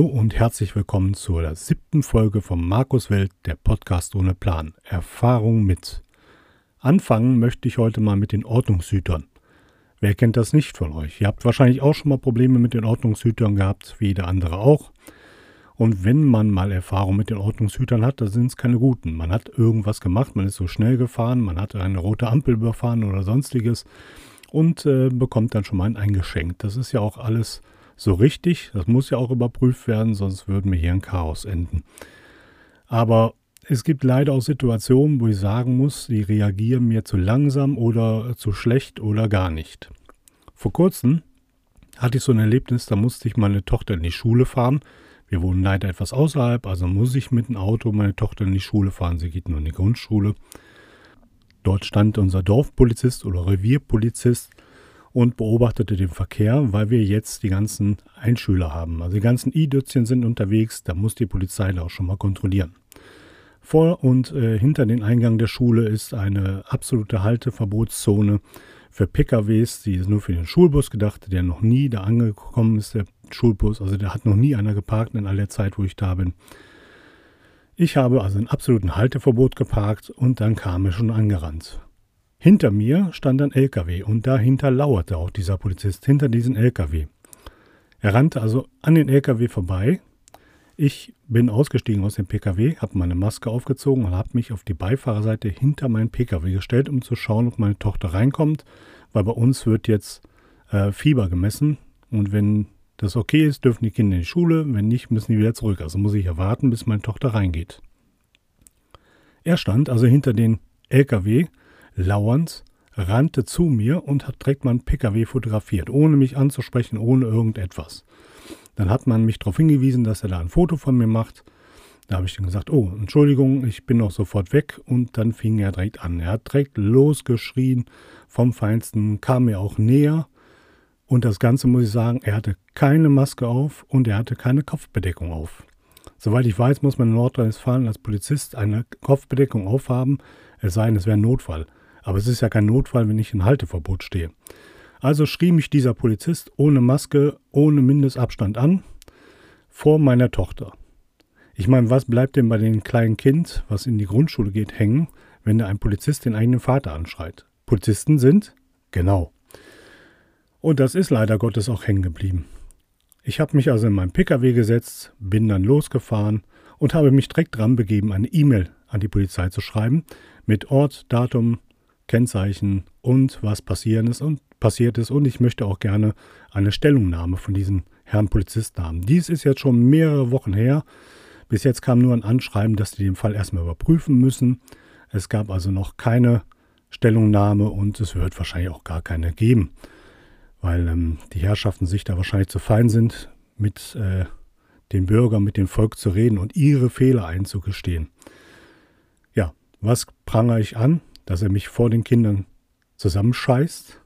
Hallo und herzlich willkommen zur siebten Folge von Markus Welt, der Podcast ohne Plan. Erfahrung mit. Anfangen möchte ich heute mal mit den Ordnungshütern. Wer kennt das nicht von euch? Ihr habt wahrscheinlich auch schon mal Probleme mit den Ordnungshütern gehabt, wie jeder andere auch. Und wenn man mal Erfahrung mit den Ordnungshütern hat, dann sind es keine guten. Man hat irgendwas gemacht, man ist so schnell gefahren, man hat eine rote Ampel überfahren oder sonstiges und äh, bekommt dann schon mal ein Eingeschenk. Das ist ja auch alles so richtig. Das muss ja auch überprüft werden, sonst würden wir hier in Chaos enden. Aber es gibt leider auch Situationen, wo ich sagen muss, die reagieren mir zu langsam oder zu schlecht oder gar nicht. Vor kurzem hatte ich so ein Erlebnis, da musste ich meine Tochter in die Schule fahren. Wir wohnen leider etwas außerhalb, also muss ich mit dem Auto meine Tochter in die Schule fahren. Sie geht nur in die Grundschule. Dort stand unser Dorfpolizist oder Revierpolizist und beobachtete den Verkehr, weil wir jetzt die ganzen Einschüler haben. Also die ganzen I-Dützchen sind unterwegs, da muss die Polizei da auch schon mal kontrollieren. Vor und äh, hinter den Eingang der Schule ist eine absolute Halteverbotszone für PKWs, die ist nur für den Schulbus gedacht, der noch nie da angekommen ist, der Schulbus. Also der hat noch nie einer geparkt in all der Zeit, wo ich da bin. Ich habe also ein absoluten Halteverbot geparkt und dann kam er schon angerannt. Hinter mir stand ein LKW und dahinter lauerte auch dieser Polizist, hinter diesem LKW. Er rannte also an den LKW vorbei. Ich bin ausgestiegen aus dem PKW, habe meine Maske aufgezogen und habe mich auf die Beifahrerseite hinter meinen PKW gestellt, um zu schauen, ob meine Tochter reinkommt, weil bei uns wird jetzt äh, Fieber gemessen und wenn das okay ist, dürfen die Kinder in die Schule, wenn nicht, müssen die wieder zurück. Also muss ich erwarten, bis meine Tochter reingeht. Er stand also hinter den LKW, lauernd, rannte zu mir und hat direkt meinen PKW fotografiert, ohne mich anzusprechen, ohne irgendetwas. Dann hat man mich darauf hingewiesen, dass er da ein Foto von mir macht. Da habe ich dann gesagt, oh, Entschuldigung, ich bin noch sofort weg. Und dann fing er direkt an. Er hat direkt losgeschrien vom Feinsten, kam mir auch näher und das Ganze muss ich sagen, er hatte keine Maske auf und er hatte keine Kopfbedeckung auf. Soweit ich weiß, muss man in Nordrhein-Westfalen als Polizist eine Kopfbedeckung aufhaben, es sei denn, es wäre ein Notfall. Aber es ist ja kein Notfall, wenn ich in Halteverbot stehe. Also schrie mich dieser Polizist ohne Maske, ohne Mindestabstand an, vor meiner Tochter. Ich meine, was bleibt denn bei dem kleinen Kind, was in die Grundschule geht, hängen, wenn da ein Polizist den eigenen Vater anschreit? Polizisten sind? Genau. Und das ist leider Gottes auch hängen geblieben. Ich habe mich also in meinen Pkw gesetzt, bin dann losgefahren und habe mich direkt dran begeben, eine E-Mail an die Polizei zu schreiben mit Ort, Datum, Kennzeichen und was passieren ist und passiert ist. Und ich möchte auch gerne eine Stellungnahme von diesem Herrn Polizisten haben. Dies ist jetzt schon mehrere Wochen her. Bis jetzt kam nur ein Anschreiben, dass die den Fall erstmal überprüfen müssen. Es gab also noch keine Stellungnahme und es wird wahrscheinlich auch gar keine geben weil ähm, die Herrschaften sich da wahrscheinlich zu fein sind, mit äh, den Bürgern, mit dem Volk zu reden und ihre Fehler einzugestehen. Ja, was prangere ich an? Dass er mich vor den Kindern zusammenscheißt,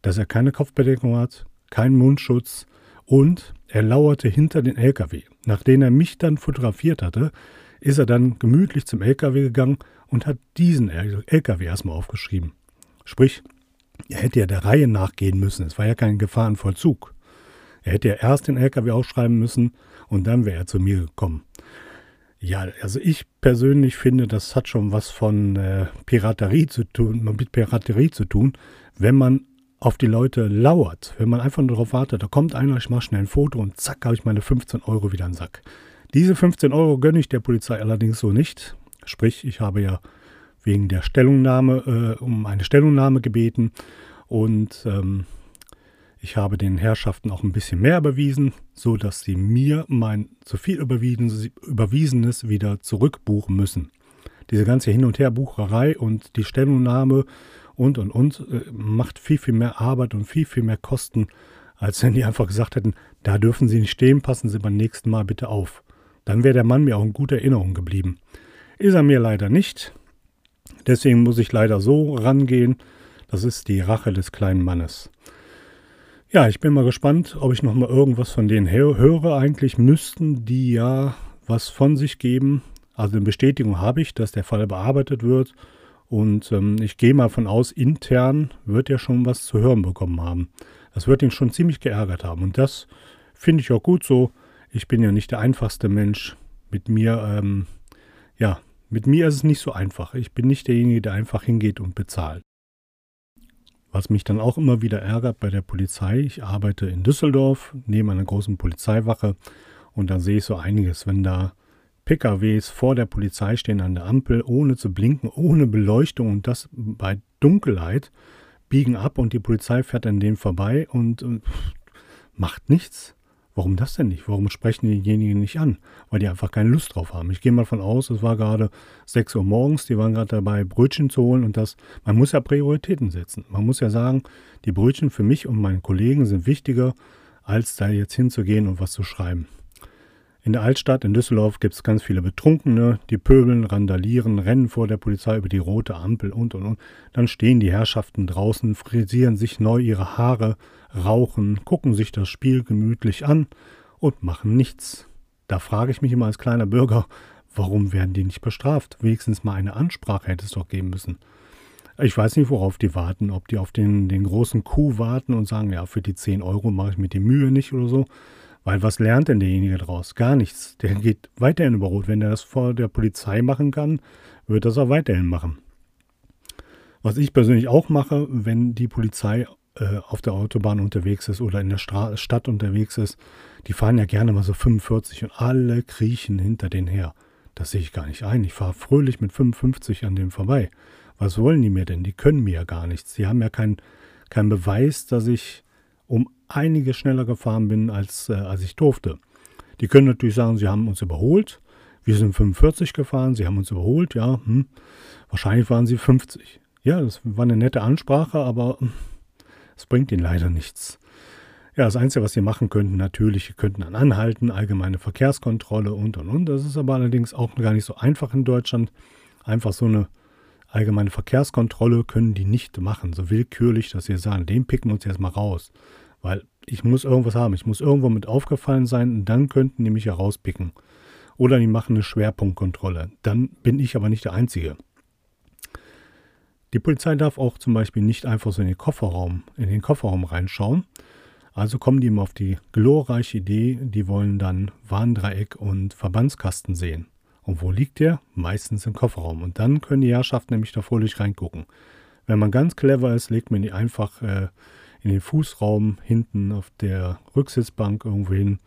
dass er keine Kopfbedeckung hat, keinen Mundschutz und er lauerte hinter den LKW. Nachdem er mich dann fotografiert hatte, ist er dann gemütlich zum LKW gegangen und hat diesen LKW erstmal aufgeschrieben. Sprich, er hätte ja der Reihe nachgehen müssen. Es war ja kein Gefahrenvollzug. Er hätte ja erst den LKW aufschreiben müssen und dann wäre er zu mir gekommen. Ja, also ich persönlich finde, das hat schon was von äh, Piraterie zu tun, mit Piraterie zu tun, wenn man auf die Leute lauert, wenn man einfach nur darauf wartet, da kommt einer, ich mache schnell ein Foto und zack, habe ich meine 15 Euro wieder im Sack. Diese 15 Euro gönne ich der Polizei allerdings so nicht. Sprich, ich habe ja wegen der Stellungnahme, äh, um eine Stellungnahme gebeten und ähm, ich habe den Herrschaften auch ein bisschen mehr überwiesen, so dass sie mir mein zu viel Überwiesenes wieder zurückbuchen müssen. Diese ganze Hin- und Herbucherei und die Stellungnahme und und und äh, macht viel, viel mehr Arbeit und viel, viel mehr Kosten, als wenn die einfach gesagt hätten, da dürfen Sie nicht stehen, passen Sie beim nächsten Mal bitte auf. Dann wäre der Mann mir auch in guter Erinnerung geblieben. Ist er mir leider nicht. Deswegen muss ich leider so rangehen. Das ist die Rache des kleinen Mannes. Ja, ich bin mal gespannt, ob ich noch mal irgendwas von denen höre. Eigentlich müssten die ja was von sich geben. Also eine Bestätigung habe ich, dass der Fall bearbeitet wird. Und ähm, ich gehe mal von aus, intern wird er schon was zu hören bekommen haben. Das wird ihn schon ziemlich geärgert haben. Und das finde ich auch gut so. Ich bin ja nicht der einfachste Mensch. Mit mir, ähm, ja, mit mir ist es nicht so einfach. Ich bin nicht derjenige, der einfach hingeht und bezahlt. Was mich dann auch immer wieder ärgert bei der Polizei, ich arbeite in Düsseldorf neben einer großen Polizeiwache und da sehe ich so einiges, wenn da PKWs vor der Polizei stehen an der Ampel, ohne zu blinken, ohne Beleuchtung und das bei Dunkelheit, biegen ab und die Polizei fährt an denen vorbei und, und macht nichts. Warum das denn nicht? Warum sprechen diejenigen nicht an? Weil die einfach keine Lust drauf haben. Ich gehe mal von aus, es war gerade 6 Uhr morgens, die waren gerade dabei, Brötchen zu holen und das, man muss ja Prioritäten setzen. Man muss ja sagen, die Brötchen für mich und meine Kollegen sind wichtiger, als da jetzt hinzugehen und was zu schreiben. In der Altstadt in Düsseldorf gibt es ganz viele Betrunkene, die pöbeln, randalieren, rennen vor der Polizei über die rote Ampel und und und. Dann stehen die Herrschaften draußen, frisieren sich neu ihre Haare, rauchen, gucken sich das Spiel gemütlich an und machen nichts. Da frage ich mich immer als kleiner Bürger, warum werden die nicht bestraft? Wenigstens mal eine Ansprache hätte es doch geben müssen. Ich weiß nicht, worauf die warten, ob die auf den, den großen Coup warten und sagen, ja, für die 10 Euro mache ich mir die Mühe nicht oder so. Weil was lernt denn derjenige daraus? Gar nichts. Der geht weiterhin über Rot. Wenn er das vor der Polizei machen kann, wird das auch weiterhin machen. Was ich persönlich auch mache, wenn die Polizei äh, auf der Autobahn unterwegs ist oder in der Stra Stadt unterwegs ist, die fahren ja gerne mal so 45 und alle kriechen hinter denen her. Das sehe ich gar nicht ein. Ich fahre fröhlich mit 55 an dem vorbei. Was wollen die mir denn? Die können mir ja gar nichts. Sie haben ja keinen kein Beweis, dass ich um einiges schneller gefahren bin, als, äh, als ich durfte. Die können natürlich sagen, sie haben uns überholt. Wir sind 45 gefahren, sie haben uns überholt, ja. Hm. Wahrscheinlich waren sie 50. Ja, das war eine nette Ansprache, aber hm, es bringt ihnen leider nichts. Ja, das Einzige, was sie machen könnten, natürlich, sie könnten dann anhalten, allgemeine Verkehrskontrolle und und und. Das ist aber allerdings auch gar nicht so einfach in Deutschland. Einfach so eine allgemeine Verkehrskontrolle können die nicht machen, so willkürlich, dass sie sagen, den picken wir uns jetzt mal raus. Weil ich muss irgendwas haben, ich muss irgendwo mit aufgefallen sein und dann könnten die mich ja rauspicken. Oder die machen eine Schwerpunktkontrolle. Dann bin ich aber nicht der Einzige. Die Polizei darf auch zum Beispiel nicht einfach so in den Kofferraum, in den Kofferraum reinschauen. Also kommen die immer auf die glorreiche Idee, die wollen dann Warndreieck und Verbandskasten sehen. Und wo liegt der? Meistens im Kofferraum. Und dann können die Herrschaften nämlich da fröhlich reingucken. Wenn man ganz clever ist, legt man die einfach äh, in den Fußraum hinten auf der Rücksitzbank irgendwo hin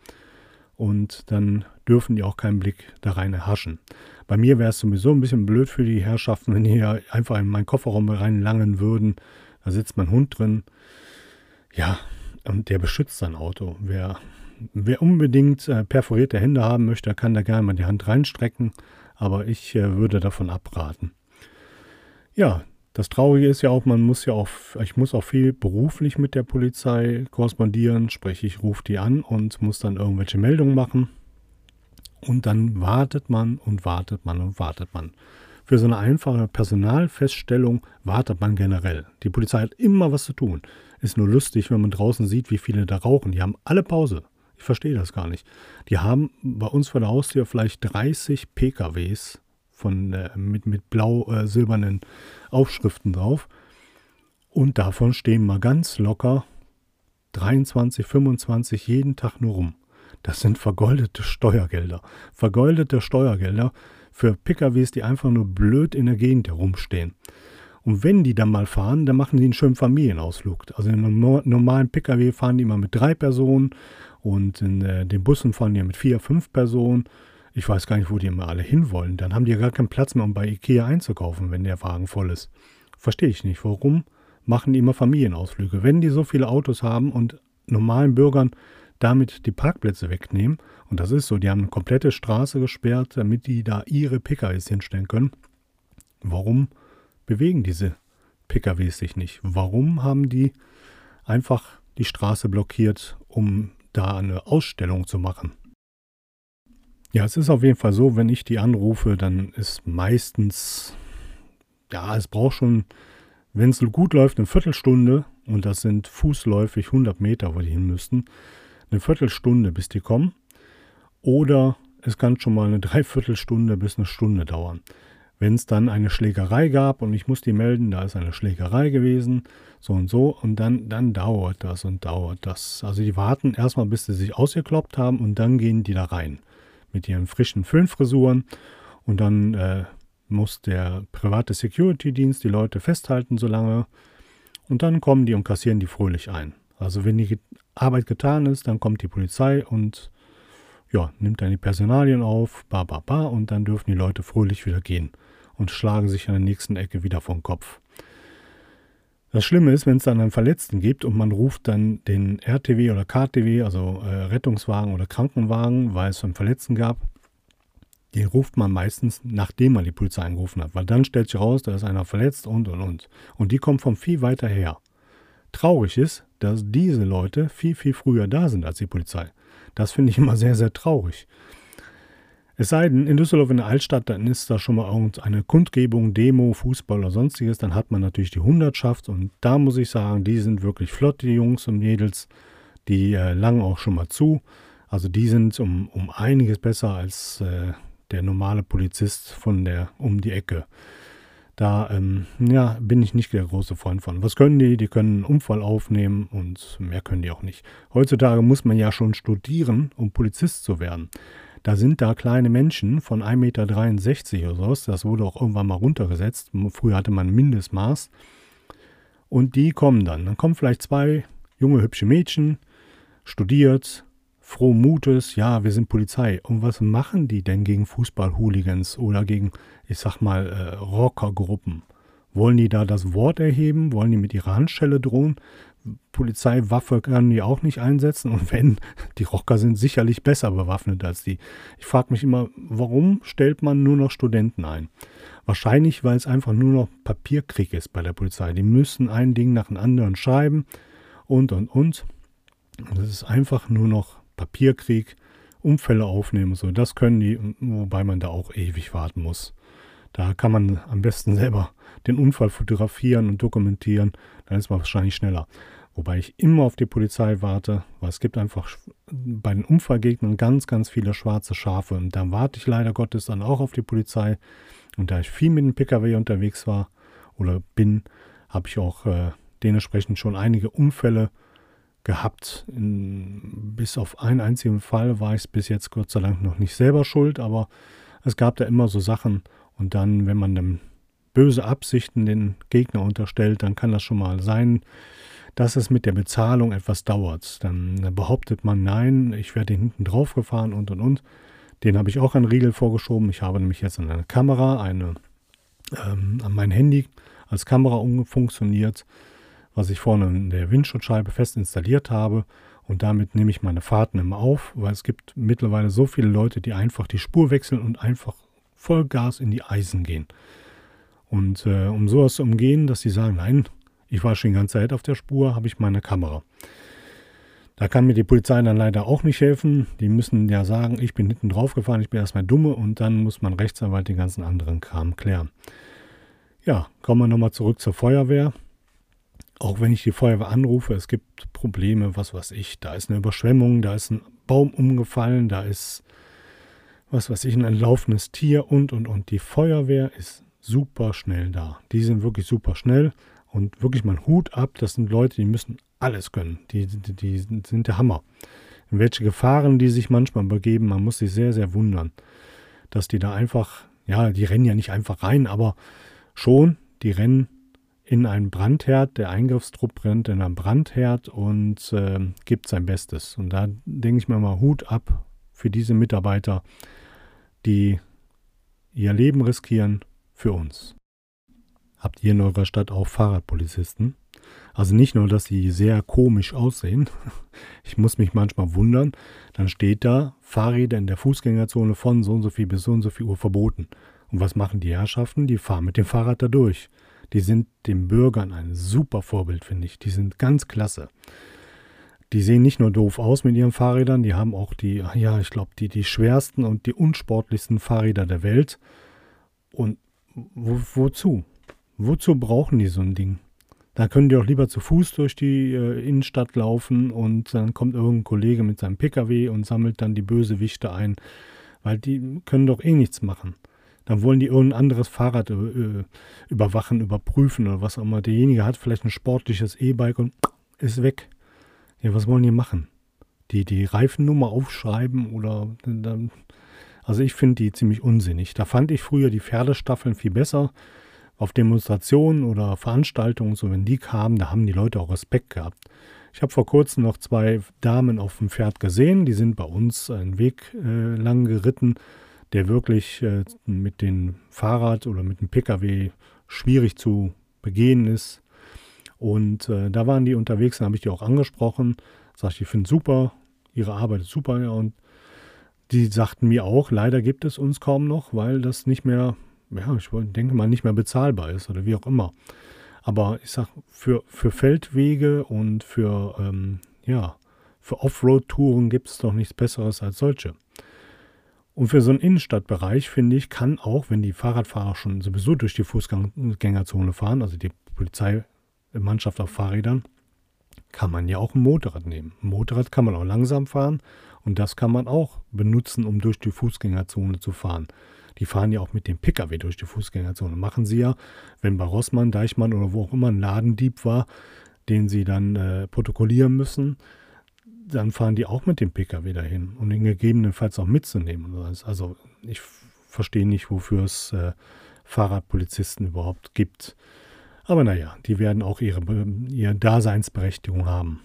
und dann dürfen die auch keinen Blick da rein erhaschen. Bei mir wäre es sowieso ein bisschen blöd für die Herrschaften, wenn die hier einfach in meinen Kofferraum reinlangen würden. Da sitzt mein Hund drin. Ja, und der beschützt sein Auto. Wer, wer unbedingt äh, perforierte Hände haben möchte, kann da gerne mal die Hand reinstrecken. Aber ich äh, würde davon abraten. Ja, das Traurige ist ja auch, man muss ja auch, ich muss auch viel beruflich mit der Polizei korrespondieren, sprich ich rufe die an und muss dann irgendwelche Meldungen machen. Und dann wartet man und wartet man und wartet man. Für so eine einfache Personalfeststellung wartet man generell. Die Polizei hat immer was zu tun. Ist nur lustig, wenn man draußen sieht, wie viele da rauchen. Die haben alle Pause. Ich verstehe das gar nicht. Die haben bei uns vor der Haustür vielleicht 30 PKWs von, äh, mit, mit blau-silbernen äh, Aufschriften drauf. Und davon stehen mal ganz locker 23, 25 jeden Tag nur rum. Das sind vergoldete Steuergelder. Vergoldete Steuergelder für PKWs, die einfach nur blöd in der Gegend herumstehen. Und wenn die dann mal fahren, dann machen die einen schönen Familienausflug. Also in einem normalen PKW fahren die immer mit drei Personen und in äh, den Bussen fahren die mit vier, fünf Personen. Ich weiß gar nicht, wo die immer alle hinwollen. Dann haben die ja gar keinen Platz mehr, um bei Ikea einzukaufen, wenn der Wagen voll ist. Verstehe ich nicht. Warum machen die immer Familienausflüge? Wenn die so viele Autos haben und normalen Bürgern damit die Parkplätze wegnehmen, und das ist so, die haben eine komplette Straße gesperrt, damit die da ihre PKWs hinstellen können. Warum bewegen diese PKWs sich nicht? Warum haben die einfach die Straße blockiert, um da eine Ausstellung zu machen? Ja, es ist auf jeden Fall so, wenn ich die anrufe, dann ist meistens, ja, es braucht schon, wenn es gut läuft, eine Viertelstunde und das sind fußläufig 100 Meter, wo die hin müssten, eine Viertelstunde, bis die kommen. Oder es kann schon mal eine Dreiviertelstunde bis eine Stunde dauern. wenn es dann eine Schlägerei gab und ich muss die melden, da ist eine Schlägerei gewesen, so und so, und dann, dann dauert das und dauert das. Also die warten erstmal, bis sie sich ausgekloppt haben und dann gehen die da rein mit ihren frischen Föhnfrisuren und dann äh, muss der private Security-Dienst die Leute festhalten so lange und dann kommen die und kassieren die fröhlich ein. Also wenn die Arbeit getan ist, dann kommt die Polizei und ja, nimmt dann die Personalien auf, ba, ba, ba, und dann dürfen die Leute fröhlich wieder gehen und schlagen sich an der nächsten Ecke wieder vom Kopf. Das Schlimme ist, wenn es dann einen Verletzten gibt und man ruft dann den RTW oder KTW, also äh, Rettungswagen oder Krankenwagen, weil es einen Verletzten gab, den ruft man meistens, nachdem man die Polizei angerufen hat, weil dann stellt sich raus, da ist einer verletzt und und und. Und die kommen von viel weiter her. Traurig ist, dass diese Leute viel, viel früher da sind als die Polizei. Das finde ich immer sehr, sehr traurig. Es sei denn, in Düsseldorf in der Altstadt, dann ist da schon mal irgendeine Kundgebung, Demo, Fußball oder sonstiges. Dann hat man natürlich die Hundertschaft und da muss ich sagen, die sind wirklich flott, die Jungs und Mädels. Die äh, langen auch schon mal zu. Also die sind um, um einiges besser als äh, der normale Polizist von der um die Ecke. Da ähm, ja, bin ich nicht der große Freund von. Was können die? Die können einen Unfall aufnehmen und mehr können die auch nicht. Heutzutage muss man ja schon studieren, um Polizist zu werden. Da sind da kleine Menschen von 1,63 Meter oder so. Das wurde auch irgendwann mal runtergesetzt. Früher hatte man ein Mindestmaß. Und die kommen dann. Dann kommen vielleicht zwei junge, hübsche Mädchen, studiert, froh Mutes, ja, wir sind Polizei. Und was machen die denn gegen Fußball-Hooligans oder gegen, ich sag mal, äh, Rockergruppen? Wollen die da das Wort erheben? Wollen die mit ihrer Handschelle drohen? Polizeiwaffe können die auch nicht einsetzen. Und wenn, die Rocker sind sicherlich besser bewaffnet als die. Ich frage mich immer, warum stellt man nur noch Studenten ein? Wahrscheinlich, weil es einfach nur noch Papierkrieg ist bei der Polizei. Die müssen ein Ding nach dem anderen schreiben und, und, und. Es ist einfach nur noch Papierkrieg, Unfälle aufnehmen. So, das können die, wobei man da auch ewig warten muss. Da kann man am besten selber den Unfall fotografieren und dokumentieren. Dann ist man wahrscheinlich schneller. Wobei ich immer auf die Polizei warte, weil es gibt einfach bei den Unfallgegnern ganz, ganz viele schwarze Schafe. Und da warte ich leider Gottes dann auch auf die Polizei. Und da ich viel mit dem Pkw unterwegs war oder bin, habe ich auch äh, dementsprechend schon einige Unfälle gehabt. In, bis auf einen einzigen Fall war ich bis jetzt Gott sei Dank noch nicht selber schuld, aber es gab da immer so Sachen. Und dann, wenn man dann böse Absichten den Gegner unterstellt, dann kann das schon mal sein, dass es mit der Bezahlung etwas dauert. Dann behauptet man, nein, ich werde hinten drauf gefahren und und und. Den habe ich auch einen Riegel vorgeschoben. Ich habe nämlich jetzt eine Kamera, eine ähm, an mein Handy als Kamera umfunktioniert, was ich vorne in der Windschutzscheibe fest installiert habe. Und damit nehme ich meine Fahrten immer auf, weil es gibt mittlerweile so viele Leute, die einfach die Spur wechseln und einfach Vollgas in die Eisen gehen. Und äh, um sowas zu umgehen, dass sie sagen, nein, ich war schon die ganze Zeit auf der Spur, habe ich meine Kamera. Da kann mir die Polizei dann leider auch nicht helfen. Die müssen ja sagen, ich bin hinten drauf gefahren, ich bin erstmal dumme und dann muss man Rechtsanwalt den ganzen anderen Kram klären. Ja, kommen wir nochmal zurück zur Feuerwehr. Auch wenn ich die Feuerwehr anrufe, es gibt Probleme, was weiß ich. Da ist eine Überschwemmung, da ist ein Baum umgefallen, da ist, was weiß ich, ein laufendes Tier und, und, und. Die Feuerwehr ist super schnell da. Die sind wirklich super schnell. Und wirklich mal Hut ab, das sind Leute, die müssen alles können. Die, die, die sind der Hammer. In welche Gefahren die sich manchmal begeben, man muss sich sehr, sehr wundern, dass die da einfach, ja, die rennen ja nicht einfach rein, aber schon, die rennen in einen Brandherd, der Eingriffstrupp rennt in einen Brandherd und äh, gibt sein Bestes. Und da denke ich mir mal Hut ab für diese Mitarbeiter, die ihr Leben riskieren für uns. Habt ihr in eurer Stadt auch Fahrradpolizisten? Also nicht nur, dass sie sehr komisch aussehen. Ich muss mich manchmal wundern. Dann steht da, Fahrräder in der Fußgängerzone von so und so viel bis so und so viel Uhr verboten. Und was machen die Herrschaften? Die fahren mit dem Fahrrad da durch. Die sind den Bürgern ein super Vorbild, finde ich. Die sind ganz klasse. Die sehen nicht nur doof aus mit ihren Fahrrädern, die haben auch die, ja, ich glaube, die, die schwersten und die unsportlichsten Fahrräder der Welt. Und wo, wozu? Wozu brauchen die so ein Ding? Da können die auch lieber zu Fuß durch die äh, Innenstadt laufen und dann kommt irgendein Kollege mit seinem Pkw und sammelt dann die Bösewichte ein, weil die können doch eh nichts machen. Dann wollen die irgendein anderes Fahrrad äh, überwachen, überprüfen oder was auch immer. Derjenige hat vielleicht ein sportliches E-Bike und ist weg. Ja, was wollen die machen? Die, die Reifennummer aufschreiben oder dann. Also ich finde die ziemlich unsinnig. Da fand ich früher die Pferdestaffeln viel besser. Auf Demonstrationen oder Veranstaltungen, so wenn die kamen, da haben die Leute auch Respekt gehabt. Ich habe vor kurzem noch zwei Damen auf dem Pferd gesehen, die sind bei uns einen Weg äh, lang geritten der wirklich äh, mit dem Fahrrad oder mit dem Pkw schwierig zu begehen ist. Und äh, da waren die unterwegs, da habe ich die auch angesprochen. Sagte, ich finde super, ihre Arbeit ist super. Ja, und die sagten mir auch, leider gibt es uns kaum noch, weil das nicht mehr, ja, ich denke mal, nicht mehr bezahlbar ist oder wie auch immer. Aber ich sage, für, für Feldwege und für, ähm, ja, für Offroad-Touren gibt es doch nichts Besseres als solche. Und für so einen Innenstadtbereich, finde ich, kann auch, wenn die Fahrradfahrer schon sowieso durch die Fußgängerzone fahren, also die Polizeimannschaft auf Fahrrädern, kann man ja auch ein Motorrad nehmen. Ein Motorrad kann man auch langsam fahren und das kann man auch benutzen, um durch die Fußgängerzone zu fahren. Die fahren ja auch mit dem Pkw durch die Fußgängerzone. Machen sie ja, wenn bei Rossmann, Deichmann oder wo auch immer ein Ladendieb war, den sie dann äh, protokollieren müssen, dann fahren die auch mit dem Pkw dahin, um den gegebenenfalls auch mitzunehmen. Also ich verstehe nicht, wofür es äh, Fahrradpolizisten überhaupt gibt. Aber naja, die werden auch ihre, ihre Daseinsberechtigung haben.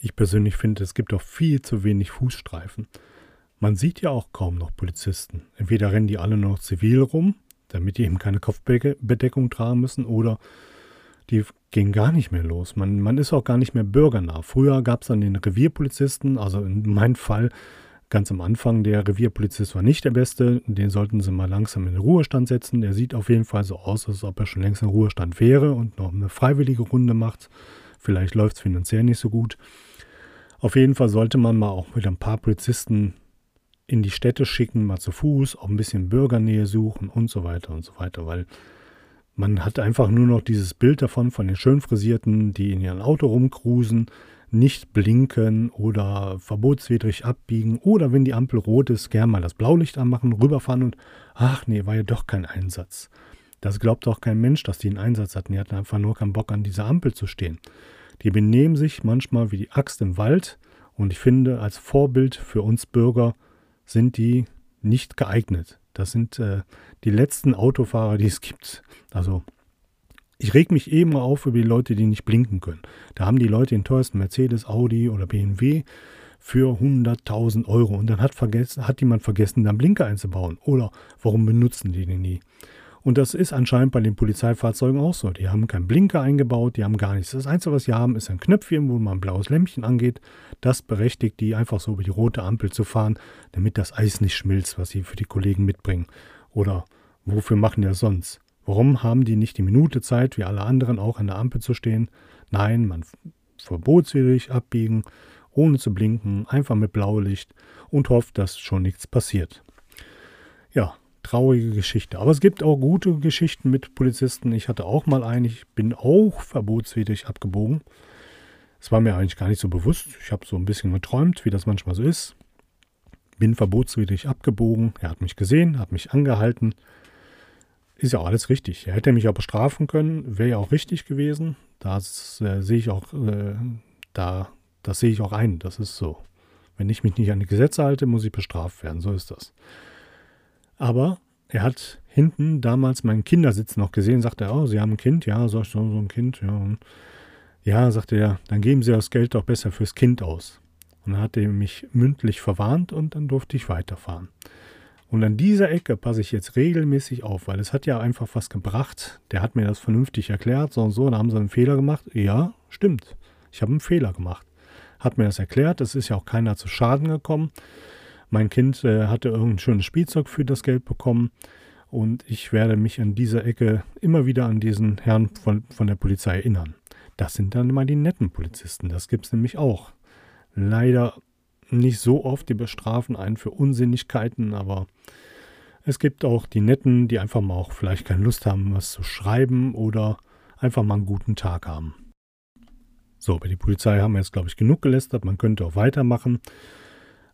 Ich persönlich finde, es gibt auch viel zu wenig Fußstreifen. Man sieht ja auch kaum noch Polizisten. Entweder rennen die alle noch zivil rum, damit die eben keine Kopfbedeckung tragen müssen, oder die gehen gar nicht mehr los. Man, man ist auch gar nicht mehr bürgernah. Früher gab es dann den Revierpolizisten, also in meinem Fall ganz am Anfang, der Revierpolizist war nicht der Beste. Den sollten sie mal langsam in den Ruhestand setzen. Der sieht auf jeden Fall so aus, als ob er schon längst in Ruhestand wäre und noch eine freiwillige Runde macht. Vielleicht läuft es finanziell nicht so gut. Auf jeden Fall sollte man mal auch mit ein paar Polizisten in die Städte schicken, mal zu Fuß, auch ein bisschen Bürgernähe suchen und so weiter und so weiter, weil man hat einfach nur noch dieses Bild davon, von den schön frisierten, die in ihrem Auto rumcruisen, nicht blinken oder verbotswidrig abbiegen oder wenn die Ampel rot ist, gern mal das Blaulicht anmachen, rüberfahren und ach nee, war ja doch kein Einsatz. Das glaubt auch kein Mensch, dass die einen Einsatz hatten. Die hatten einfach nur keinen Bock an dieser Ampel zu stehen. Die benehmen sich manchmal wie die Axt im Wald und ich finde, als Vorbild für uns Bürger sind die nicht geeignet. Das sind äh, die letzten Autofahrer, die es gibt. Also ich reg mich eben auf über die Leute, die nicht blinken können. Da haben die Leute den teuersten Mercedes, Audi oder BMW für 100.000 Euro und dann hat, vergessen, hat jemand vergessen, dann Blinker einzubauen. Oder warum benutzen die den nie? Und das ist anscheinend bei den Polizeifahrzeugen auch so. Die haben keinen Blinker eingebaut, die haben gar nichts. Das Einzige, was sie haben, ist ein Knöpfchen, wo man ein blaues Lämpchen angeht. Das berechtigt die einfach so über die rote Ampel zu fahren, damit das Eis nicht schmilzt, was sie für die Kollegen mitbringen. Oder wofür machen die das sonst? Warum haben die nicht die Minute Zeit, wie alle anderen auch an der Ampel zu stehen? Nein, man verbotswidrig abbiegen, ohne zu blinken, einfach mit Blaulicht und hofft, dass schon nichts passiert. Ja, traurige Geschichte. Aber es gibt auch gute Geschichten mit Polizisten. Ich hatte auch mal einen, ich bin auch verbotswidrig abgebogen. Es war mir eigentlich gar nicht so bewusst. Ich habe so ein bisschen geträumt, wie das manchmal so ist. Bin verbotswidrig abgebogen. Er hat mich gesehen, hat mich angehalten. Ist ja alles richtig. Er hätte mich auch bestrafen können, wäre ja auch richtig gewesen. Das äh, sehe ich auch, äh, da, das sehe ich auch ein. Das ist so. Wenn ich mich nicht an die Gesetze halte, muss ich bestraft werden. So ist das. Aber er hat hinten damals meinen Kindersitz noch gesehen, sagte er, oh, Sie haben ein Kind? Ja, sag ich, so, so ein Kind, ja. ja, sagte er, dann geben Sie das Geld doch besser fürs Kind aus. Und dann hat er mich mündlich verwarnt und dann durfte ich weiterfahren. Und an dieser Ecke passe ich jetzt regelmäßig auf, weil es hat ja einfach was gebracht. Der hat mir das vernünftig erklärt, so und so, da haben sie einen Fehler gemacht. Ja, stimmt. Ich habe einen Fehler gemacht. Hat mir das erklärt, es ist ja auch keiner zu Schaden gekommen. Mein Kind äh, hatte irgendein schönes Spielzeug für das Geld bekommen. Und ich werde mich an dieser Ecke immer wieder an diesen Herrn von, von der Polizei erinnern. Das sind dann immer die netten Polizisten. Das gibt es nämlich auch. Leider nicht so oft, die bestrafen einen für Unsinnigkeiten, aber es gibt auch die netten, die einfach mal auch vielleicht keine Lust haben, was zu schreiben oder einfach mal einen guten Tag haben. So, bei der Polizei haben wir jetzt, glaube ich, genug gelästert. Man könnte auch weitermachen.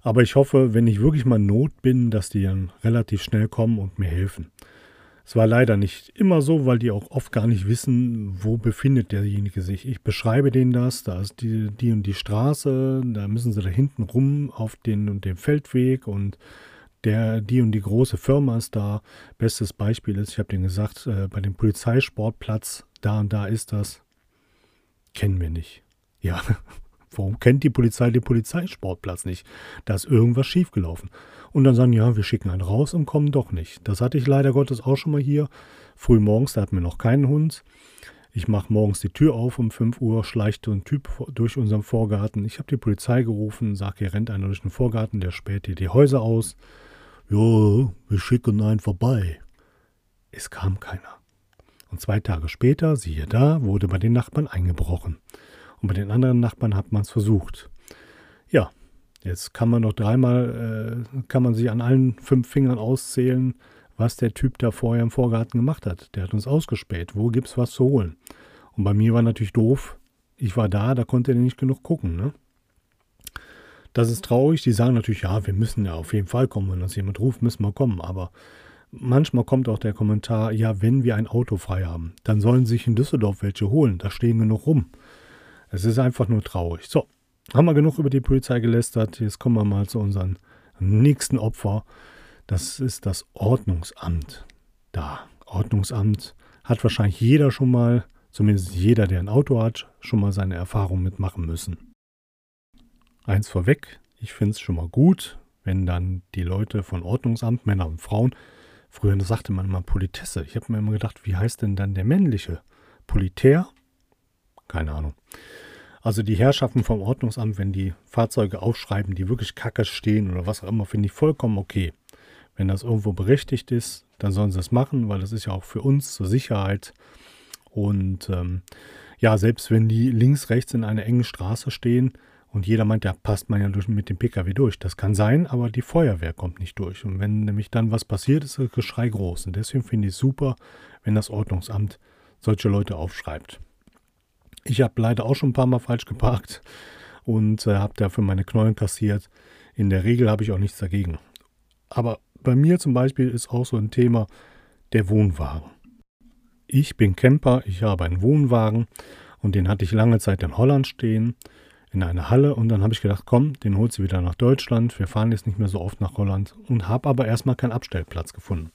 Aber ich hoffe, wenn ich wirklich mal Not bin, dass die dann relativ schnell kommen und mir helfen. Es war leider nicht immer so, weil die auch oft gar nicht wissen, wo befindet derjenige sich. Ich beschreibe denen das, da ist die, die und die Straße, da müssen sie da hinten rum auf den und dem Feldweg und der, die und die große Firma ist da. Bestes Beispiel ist, ich habe denen gesagt, äh, bei dem Polizeisportplatz, da und da ist das. Kennen wir nicht. Ja, warum kennt die Polizei den Polizeisportplatz nicht? Da ist irgendwas schiefgelaufen. Und dann sagen, ja, wir schicken einen raus und kommen doch nicht. Das hatte ich leider Gottes auch schon mal hier. Früh morgens, da hatten wir noch keinen Hund. Ich mache morgens die Tür auf um 5 Uhr, schleicht ein Typ durch unseren Vorgarten. Ich habe die Polizei gerufen, sage, hier rennt einer durch den Vorgarten, der späht hier die Häuser aus. Ja, wir schicken einen vorbei. Es kam keiner. Und zwei Tage später, siehe da, wurde bei den Nachbarn eingebrochen. Und bei den anderen Nachbarn hat man es versucht. Ja, Jetzt kann man noch dreimal, äh, kann man sich an allen fünf Fingern auszählen, was der Typ da vorher im Vorgarten gemacht hat. Der hat uns ausgespäht. Wo gibt's was zu holen? Und bei mir war natürlich doof. Ich war da, da konnte er nicht genug gucken. Ne? Das ist traurig. Die sagen natürlich, ja, wir müssen ja auf jeden Fall kommen. Wenn uns jemand ruft, müssen wir kommen. Aber manchmal kommt auch der Kommentar, ja, wenn wir ein Auto frei haben, dann sollen sich in Düsseldorf welche holen. Da stehen genug rum. Es ist einfach nur traurig. So, haben wir genug über die Polizei gelästert. Jetzt kommen wir mal zu unserem nächsten Opfer. Das ist das Ordnungsamt. Da, Ordnungsamt hat wahrscheinlich jeder schon mal, zumindest jeder, der ein Auto hat, schon mal seine Erfahrung mitmachen müssen. Eins vorweg, ich finde es schon mal gut, wenn dann die Leute von Ordnungsamt, Männer und Frauen, früher sagte man immer Politesse. Ich habe mir immer gedacht, wie heißt denn dann der männliche? Politär? Keine Ahnung. Also die Herrschaften vom Ordnungsamt, wenn die Fahrzeuge aufschreiben, die wirklich kacke stehen oder was auch immer, finde ich vollkommen okay. Wenn das irgendwo berechtigt ist, dann sollen sie es machen, weil das ist ja auch für uns zur Sicherheit. Und ähm, ja, selbst wenn die links, rechts in einer engen Straße stehen und jeder meint, da passt man ja durch, mit dem Pkw durch. Das kann sein, aber die Feuerwehr kommt nicht durch. Und wenn nämlich dann was passiert, ist das Geschrei groß. Und deswegen finde ich es super, wenn das Ordnungsamt solche Leute aufschreibt. Ich habe leider auch schon ein paar Mal falsch geparkt und äh, habe dafür meine Knollen kassiert. In der Regel habe ich auch nichts dagegen. Aber bei mir zum Beispiel ist auch so ein Thema der Wohnwagen. Ich bin Camper, ich habe einen Wohnwagen und den hatte ich lange Zeit in Holland stehen, in einer Halle und dann habe ich gedacht, komm, den holst du wieder nach Deutschland. Wir fahren jetzt nicht mehr so oft nach Holland und habe aber erstmal keinen Abstellplatz gefunden.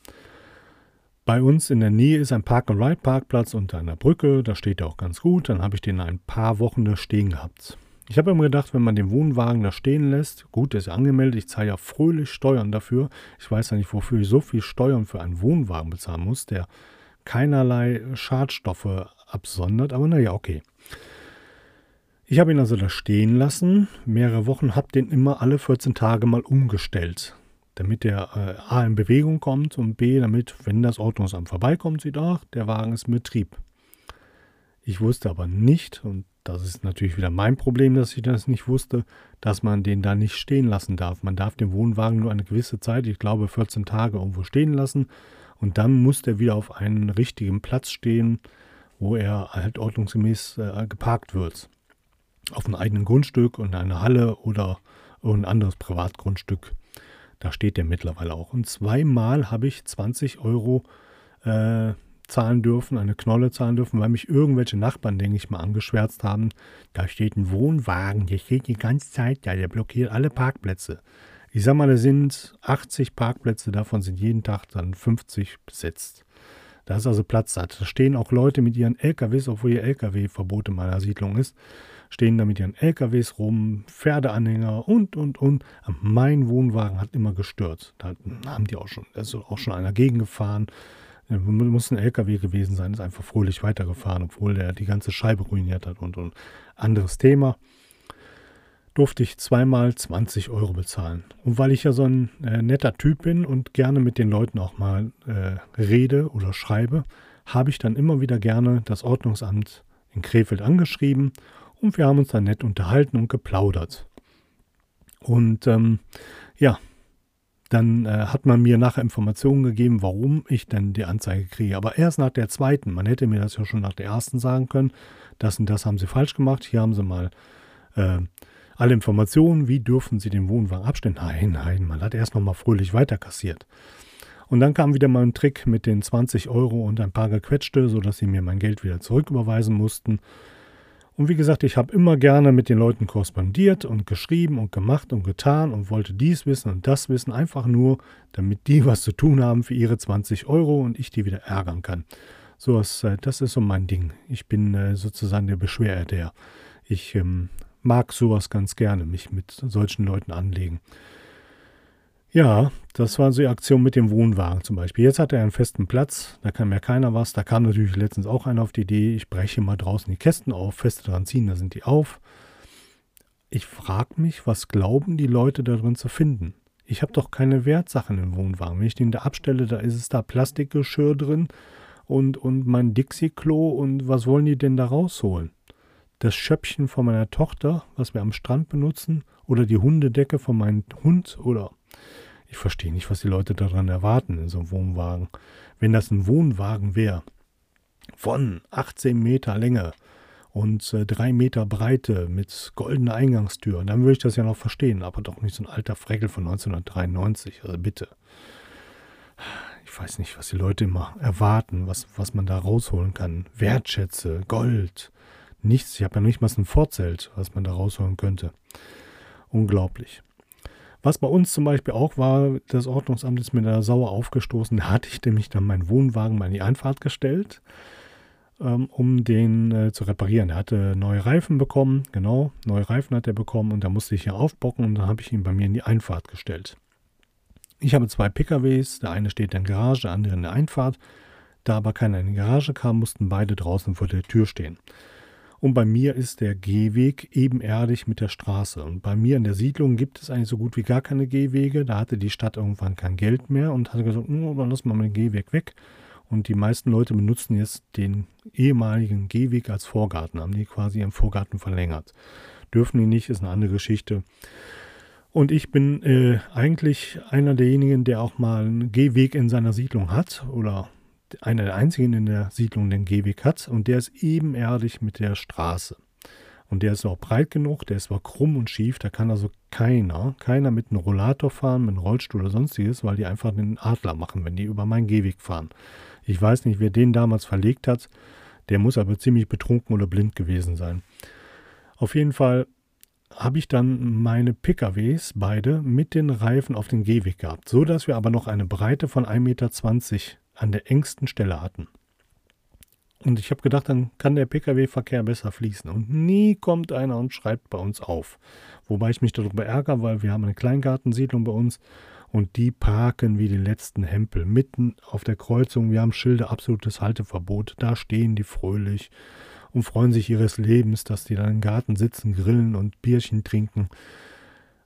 Bei uns in der Nähe ist ein Park-and-Ride-Parkplatz unter einer Brücke, da steht er auch ganz gut. Dann habe ich den ein paar Wochen da stehen gehabt. Ich habe immer gedacht, wenn man den Wohnwagen da stehen lässt, gut, der ist angemeldet, ich zahle ja fröhlich Steuern dafür. Ich weiß ja nicht, wofür ich so viel Steuern für einen Wohnwagen bezahlen muss, der keinerlei Schadstoffe absondert, aber naja, okay. Ich habe ihn also da stehen lassen, mehrere Wochen, habe den immer alle 14 Tage mal umgestellt damit der äh, A in Bewegung kommt und B, damit, wenn das Ordnungsamt vorbeikommt, sieht, ach, der Wagen ist in Betrieb. Ich wusste aber nicht, und das ist natürlich wieder mein Problem, dass ich das nicht wusste, dass man den da nicht stehen lassen darf. Man darf den Wohnwagen nur eine gewisse Zeit, ich glaube 14 Tage, irgendwo stehen lassen und dann muss der wieder auf einen richtigen Platz stehen, wo er halt ordnungsgemäß äh, geparkt wird. Auf einem eigenen Grundstück und eine Halle oder ein anderes Privatgrundstück. Da steht der mittlerweile auch. Und zweimal habe ich 20 Euro äh, zahlen dürfen, eine Knolle zahlen dürfen, weil mich irgendwelche Nachbarn, denke ich mal, angeschwärzt haben. Da steht ein Wohnwagen, der steht die ganze Zeit da, der blockiert alle Parkplätze. Ich sag mal, da sind 80 Parkplätze, davon sind jeden Tag dann 50 besetzt. Da ist also Platz Da stehen auch Leute mit ihren LKWs, obwohl ihr LKW-Verbot in meiner Siedlung ist stehen da mit ihren LKWs rum, Pferdeanhänger und, und, und. Mein Wohnwagen hat immer gestört. Da haben die auch schon, da ist auch schon einer gegengefahren. Muss ein LKW gewesen sein, ist einfach fröhlich weitergefahren, obwohl der die ganze Scheibe ruiniert hat und, und. Anderes Thema durfte ich zweimal 20 Euro bezahlen. Und weil ich ja so ein äh, netter Typ bin und gerne mit den Leuten auch mal äh, rede oder schreibe, habe ich dann immer wieder gerne das Ordnungsamt in Krefeld angeschrieben und wir haben uns dann nett unterhalten und geplaudert. Und ähm, ja, dann äh, hat man mir nachher Informationen gegeben, warum ich denn die Anzeige kriege. Aber erst nach der zweiten. Man hätte mir das ja schon nach der ersten sagen können. Das und das haben sie falsch gemacht. Hier haben sie mal äh, alle Informationen, wie dürfen Sie den Wohnwagen abstellen? Nein, nein, man hat erst nochmal fröhlich weiterkassiert. Und dann kam wieder mal ein Trick mit den 20 Euro und ein paar gequetschte, sodass sie mir mein Geld wieder zurücküberweisen mussten. Und wie gesagt, ich habe immer gerne mit den Leuten korrespondiert und geschrieben und gemacht und getan und wollte dies wissen und das wissen, einfach nur, damit die was zu tun haben für ihre 20 Euro und ich die wieder ärgern kann. So was, äh, das ist so mein Ding. Ich bin äh, sozusagen der Beschwerder. Ich ähm, mag sowas ganz gerne, mich mit solchen Leuten anlegen. Ja, das war so die Aktion mit dem Wohnwagen zum Beispiel. Jetzt hat er einen festen Platz, da kann mir keiner was. Da kam natürlich letztens auch einer auf die Idee, ich breche mal draußen die Kästen auf, feste dran ziehen, da sind die auf. Ich frage mich, was glauben die Leute darin zu finden? Ich habe doch keine Wertsachen im Wohnwagen. Wenn ich den da abstelle, da ist es da Plastikgeschirr drin und, und mein Dixie-Klo und was wollen die denn da rausholen? Das Schöppchen von meiner Tochter, was wir am Strand benutzen, oder die Hundedecke von meinem Hund oder ich verstehe nicht, was die Leute daran erwarten in so einem Wohnwagen. Wenn das ein Wohnwagen wäre, von 18 Meter Länge und äh, 3 Meter Breite mit goldener Eingangstür, dann würde ich das ja noch verstehen, aber doch nicht so ein alter Freckel von 1993, also bitte. Ich weiß nicht, was die Leute immer erwarten, was, was man da rausholen kann. Wertschätze, Gold, nichts. Ich habe ja nicht mal ein Vorzelt, was man da rausholen könnte. Unglaublich. Was bei uns zum Beispiel auch war, das Ordnungsamt ist mir da sauer aufgestoßen. Da hatte ich nämlich dann meinen Wohnwagen mal in die Einfahrt gestellt, ähm, um den äh, zu reparieren. Er hatte neue Reifen bekommen, genau, neue Reifen hat er bekommen und da musste ich hier aufbocken und dann habe ich ihn bei mir in die Einfahrt gestellt. Ich habe zwei PKWs, der eine steht in der Garage, der andere in der Einfahrt. Da aber keiner in die Garage kam, mussten beide draußen vor der Tür stehen. Und bei mir ist der Gehweg ebenerdig mit der Straße. Und bei mir in der Siedlung gibt es eigentlich so gut wie gar keine Gehwege. Da hatte die Stadt irgendwann kein Geld mehr und hat gesagt, oh, dann lassen wir mal den Gehweg weg. Und die meisten Leute benutzen jetzt den ehemaligen Gehweg als Vorgarten, haben die quasi ihren Vorgarten verlängert. Dürfen die nicht, ist eine andere Geschichte. Und ich bin äh, eigentlich einer derjenigen, der auch mal einen Gehweg in seiner Siedlung hat oder einer der einzigen in der Siedlung den Gehweg hat und der ist ebenerdig mit der Straße. Und der ist auch breit genug, der ist zwar krumm und schief, da kann also keiner, keiner mit einem Rollator fahren, mit einem Rollstuhl oder sonstiges, weil die einfach den Adler machen, wenn die über meinen Gehweg fahren. Ich weiß nicht, wer den damals verlegt hat, der muss aber ziemlich betrunken oder blind gewesen sein. Auf jeden Fall habe ich dann meine PKWs beide mit den Reifen auf den Gehweg gehabt, so dass wir aber noch eine Breite von 1,20 Meter an der engsten Stelle hatten. Und ich habe gedacht, dann kann der Pkw-Verkehr besser fließen. Und nie kommt einer und schreibt bei uns auf. Wobei ich mich darüber ärgere, weil wir haben eine Kleingartensiedlung bei uns und die parken wie die letzten Hempel mitten auf der Kreuzung. Wir haben Schilder, absolutes Halteverbot. Da stehen die fröhlich und freuen sich ihres Lebens, dass die dann im Garten sitzen, grillen und Bierchen trinken.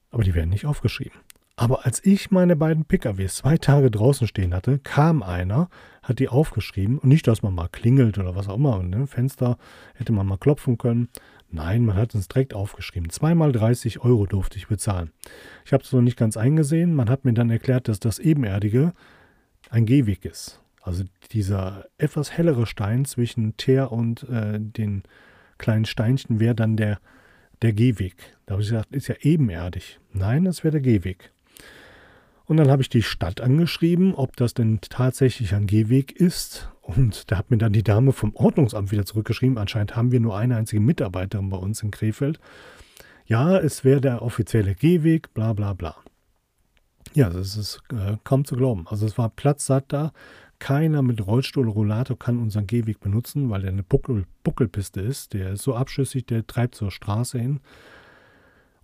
Aber die werden nicht aufgeschrieben. Aber als ich meine beiden PKWs zwei Tage draußen stehen hatte, kam einer, hat die aufgeschrieben. Und nicht, dass man mal klingelt oder was auch immer. Im Fenster hätte man mal klopfen können. Nein, man hat es direkt aufgeschrieben. Zweimal 30 Euro durfte ich bezahlen. Ich habe es noch nicht ganz eingesehen. Man hat mir dann erklärt, dass das Ebenerdige ein Gehweg ist. Also dieser etwas hellere Stein zwischen Teer und äh, den kleinen Steinchen wäre dann der, der Gehweg. Da habe ich gesagt, ist ja ebenerdig. Nein, das wäre der Gehweg. Und dann habe ich die Stadt angeschrieben, ob das denn tatsächlich ein Gehweg ist. Und da hat mir dann die Dame vom Ordnungsamt wieder zurückgeschrieben. Anscheinend haben wir nur eine einzige Mitarbeiterin bei uns in Krefeld. Ja, es wäre der offizielle Gehweg, bla bla bla. Ja, das ist äh, kaum zu glauben. Also es war platzsatt da. Keiner mit Rollstuhl oder Rollator kann unseren Gehweg benutzen, weil der eine Buckel, Buckelpiste ist. Der ist so abschüssig, der treibt zur Straße hin.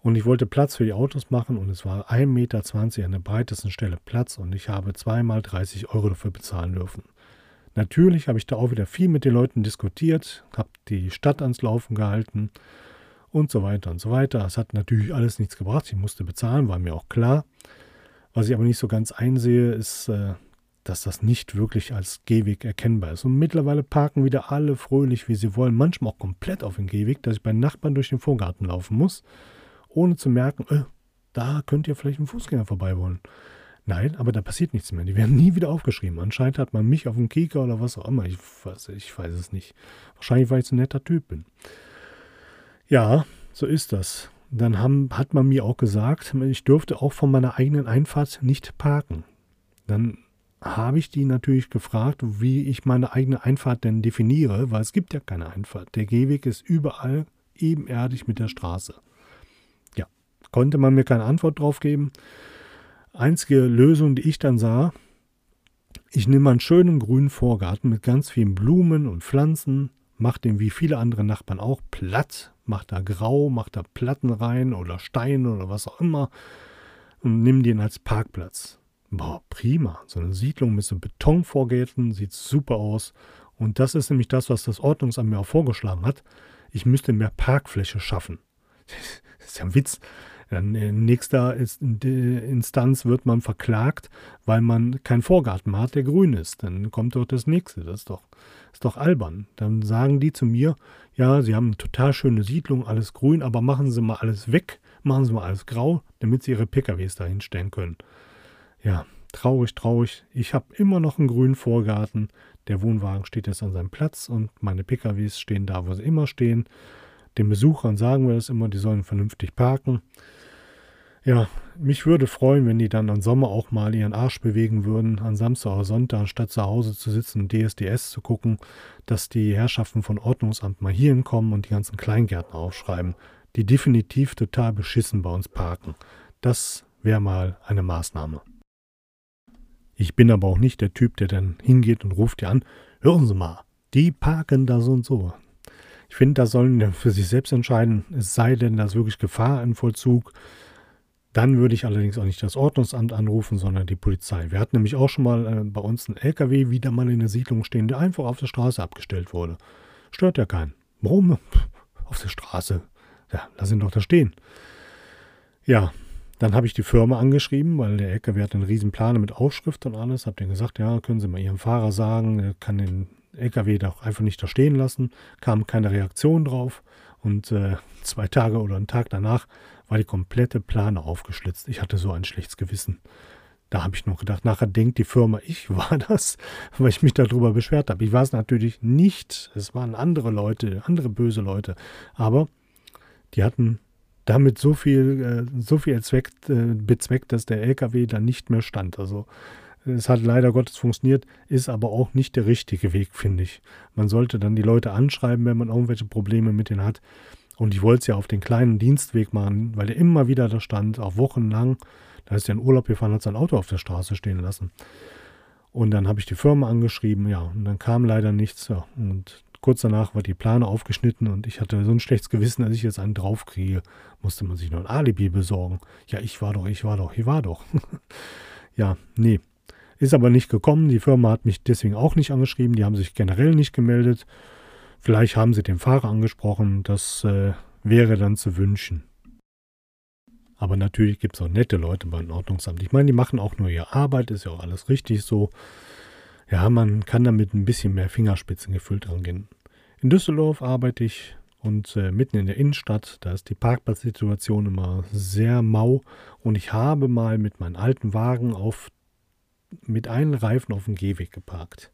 Und ich wollte Platz für die Autos machen und es war 1,20 Meter an der breitesten Stelle Platz und ich habe zweimal 30 Euro dafür bezahlen dürfen. Natürlich habe ich da auch wieder viel mit den Leuten diskutiert, habe die Stadt ans Laufen gehalten und so weiter und so weiter. Es hat natürlich alles nichts gebracht. Ich musste bezahlen, war mir auch klar. Was ich aber nicht so ganz einsehe, ist, äh, dass das nicht wirklich als Gehweg erkennbar ist. Und mittlerweile parken wieder alle fröhlich, wie sie wollen, manchmal auch komplett auf den Gehweg, dass ich bei Nachbarn durch den Vorgarten laufen muss ohne zu merken, äh, da könnt ihr vielleicht ein Fußgänger vorbei wollen. Nein, aber da passiert nichts mehr. Die werden nie wieder aufgeschrieben. Anscheinend hat man mich auf dem Kieker oder was auch immer. Ich weiß, ich weiß es nicht. Wahrscheinlich, weil ich so ein netter Typ bin. Ja, so ist das. dann haben, hat man mir auch gesagt, ich dürfte auch von meiner eigenen Einfahrt nicht parken. Dann habe ich die natürlich gefragt, wie ich meine eigene Einfahrt denn definiere, weil es gibt ja keine Einfahrt. Der Gehweg ist überall ebenerdig mit der Straße. Konnte man mir keine Antwort drauf geben. Einzige Lösung, die ich dann sah, ich nehme einen schönen grünen Vorgarten mit ganz vielen Blumen und Pflanzen, mache den wie viele andere Nachbarn auch platt, mache da grau, mache da Platten rein oder Steine oder was auch immer und nimm den als Parkplatz. Boah, prima. So eine Siedlung mit so Betonvorgärten sieht super aus. Und das ist nämlich das, was das Ordnungsamt mir auch vorgeschlagen hat. Ich müsste mehr Parkfläche schaffen. Das ist ja ein Witz. Dann in nächster Instanz wird man verklagt, weil man keinen Vorgarten hat, der grün ist. Dann kommt doch das nächste. Das ist doch, ist doch albern. Dann sagen die zu mir, ja, sie haben eine total schöne Siedlung, alles grün, aber machen Sie mal alles weg, machen Sie mal alles grau, damit Sie Ihre PKWs da hinstellen können. Ja, traurig, traurig. Ich habe immer noch einen grünen Vorgarten. Der Wohnwagen steht jetzt an seinem Platz und meine PKWs stehen da, wo sie immer stehen. Den Besuchern sagen wir das immer, die sollen vernünftig parken. Ja, mich würde freuen, wenn die dann im Sommer auch mal ihren Arsch bewegen würden, an Samstag oder Sonntag, anstatt zu Hause zu sitzen und DSDS zu gucken, dass die Herrschaften von Ordnungsamt mal hier hinkommen und die ganzen Kleingärten aufschreiben, die definitiv total beschissen bei uns parken. Das wäre mal eine Maßnahme. Ich bin aber auch nicht der Typ, der dann hingeht und ruft dir an, hören Sie mal, die parken da so und so. Ich finde, da sollen die für sich selbst entscheiden, es sei denn, da ist wirklich Gefahr im Vollzug, dann würde ich allerdings auch nicht das Ordnungsamt anrufen, sondern die Polizei. Wir hatten nämlich auch schon mal äh, bei uns einen LKW wieder mal in der Siedlung stehen, der einfach auf der Straße abgestellt wurde. Stört ja keinen. Warum? Auf der Straße. Ja, lass ihn doch da stehen. Ja, dann habe ich die Firma angeschrieben, weil der LKW hat einen riesen Planer mit Aufschrift und alles. Habe denen gesagt, ja, können Sie mal Ihrem Fahrer sagen, er kann den LKW doch einfach nicht da stehen lassen. Kam keine Reaktion drauf. Und äh, zwei Tage oder einen Tag danach war die komplette Plane aufgeschlitzt. Ich hatte so ein schlechtes Gewissen. Da habe ich noch gedacht, nachher denkt die Firma, ich war das, weil ich mich darüber beschwert habe. Ich war es natürlich nicht. Es waren andere Leute, andere böse Leute. Aber die hatten damit so viel, äh, so viel erzweckt, äh, bezweckt, dass der LKW dann nicht mehr stand. Also es hat leider Gottes funktioniert, ist aber auch nicht der richtige Weg, finde ich. Man sollte dann die Leute anschreiben, wenn man irgendwelche Probleme mit denen hat. Und ich wollte es ja auf den kleinen Dienstweg machen, weil er immer wieder da stand, auch wochenlang. Da ist er in Urlaub gefahren, hat sein Auto auf der Straße stehen lassen. Und dann habe ich die Firma angeschrieben, ja, und dann kam leider nichts. Ja. Und kurz danach war die Plane aufgeschnitten und ich hatte so ein schlechtes Gewissen, dass ich jetzt einen draufkriege. Musste man sich noch ein Alibi besorgen. Ja, ich war doch, ich war doch, ich war doch. ja, nee. Ist aber nicht gekommen. Die Firma hat mich deswegen auch nicht angeschrieben. Die haben sich generell nicht gemeldet. Vielleicht haben sie den Fahrer angesprochen, das äh, wäre dann zu wünschen. Aber natürlich gibt es auch nette Leute beim Ordnungsamt. Ich meine, die machen auch nur ihre Arbeit, ist ja auch alles richtig so. Ja, man kann damit ein bisschen mehr Fingerspitzengefühl dran gehen. In Düsseldorf arbeite ich und äh, mitten in der Innenstadt, da ist die Parkplatzsituation immer sehr mau und ich habe mal mit meinem alten Wagen auf mit einem Reifen auf dem Gehweg geparkt,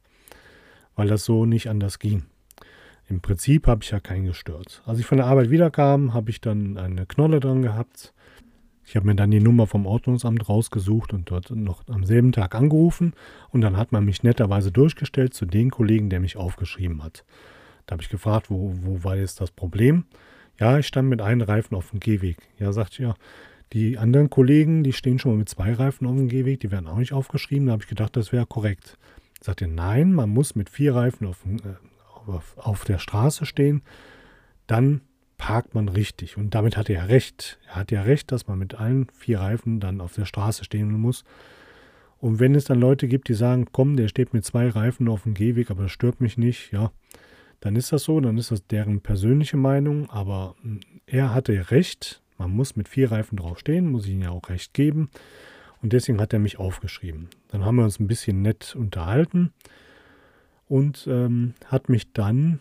weil das so nicht anders ging. Im Prinzip habe ich ja keinen gestört. Als ich von der Arbeit wiederkam, habe ich dann eine Knolle dran gehabt. Ich habe mir dann die Nummer vom Ordnungsamt rausgesucht und dort noch am selben Tag angerufen. Und dann hat man mich netterweise durchgestellt zu den Kollegen, der mich aufgeschrieben hat. Da habe ich gefragt, wo, wo war jetzt das Problem? Ja, ich stand mit einem Reifen auf dem Gehweg. Ja, sagt ich, ja, die anderen Kollegen, die stehen schon mal mit zwei Reifen auf dem Gehweg, die werden auch nicht aufgeschrieben. Da habe ich gedacht, das wäre korrekt. Sagt ihr, nein, man muss mit vier Reifen auf dem, äh, auf der Straße stehen, dann parkt man richtig. Und damit hat er recht. Er hat ja recht, dass man mit allen vier Reifen dann auf der Straße stehen muss. Und wenn es dann Leute gibt, die sagen, komm, der steht mit zwei Reifen auf dem Gehweg, aber das stört mich nicht, ja, dann ist das so, dann ist das deren persönliche Meinung, aber hm, er hatte recht, man muss mit vier Reifen drauf stehen, muss ich ihm ja auch recht geben. Und deswegen hat er mich aufgeschrieben. Dann haben wir uns ein bisschen nett unterhalten und ähm, hat mich dann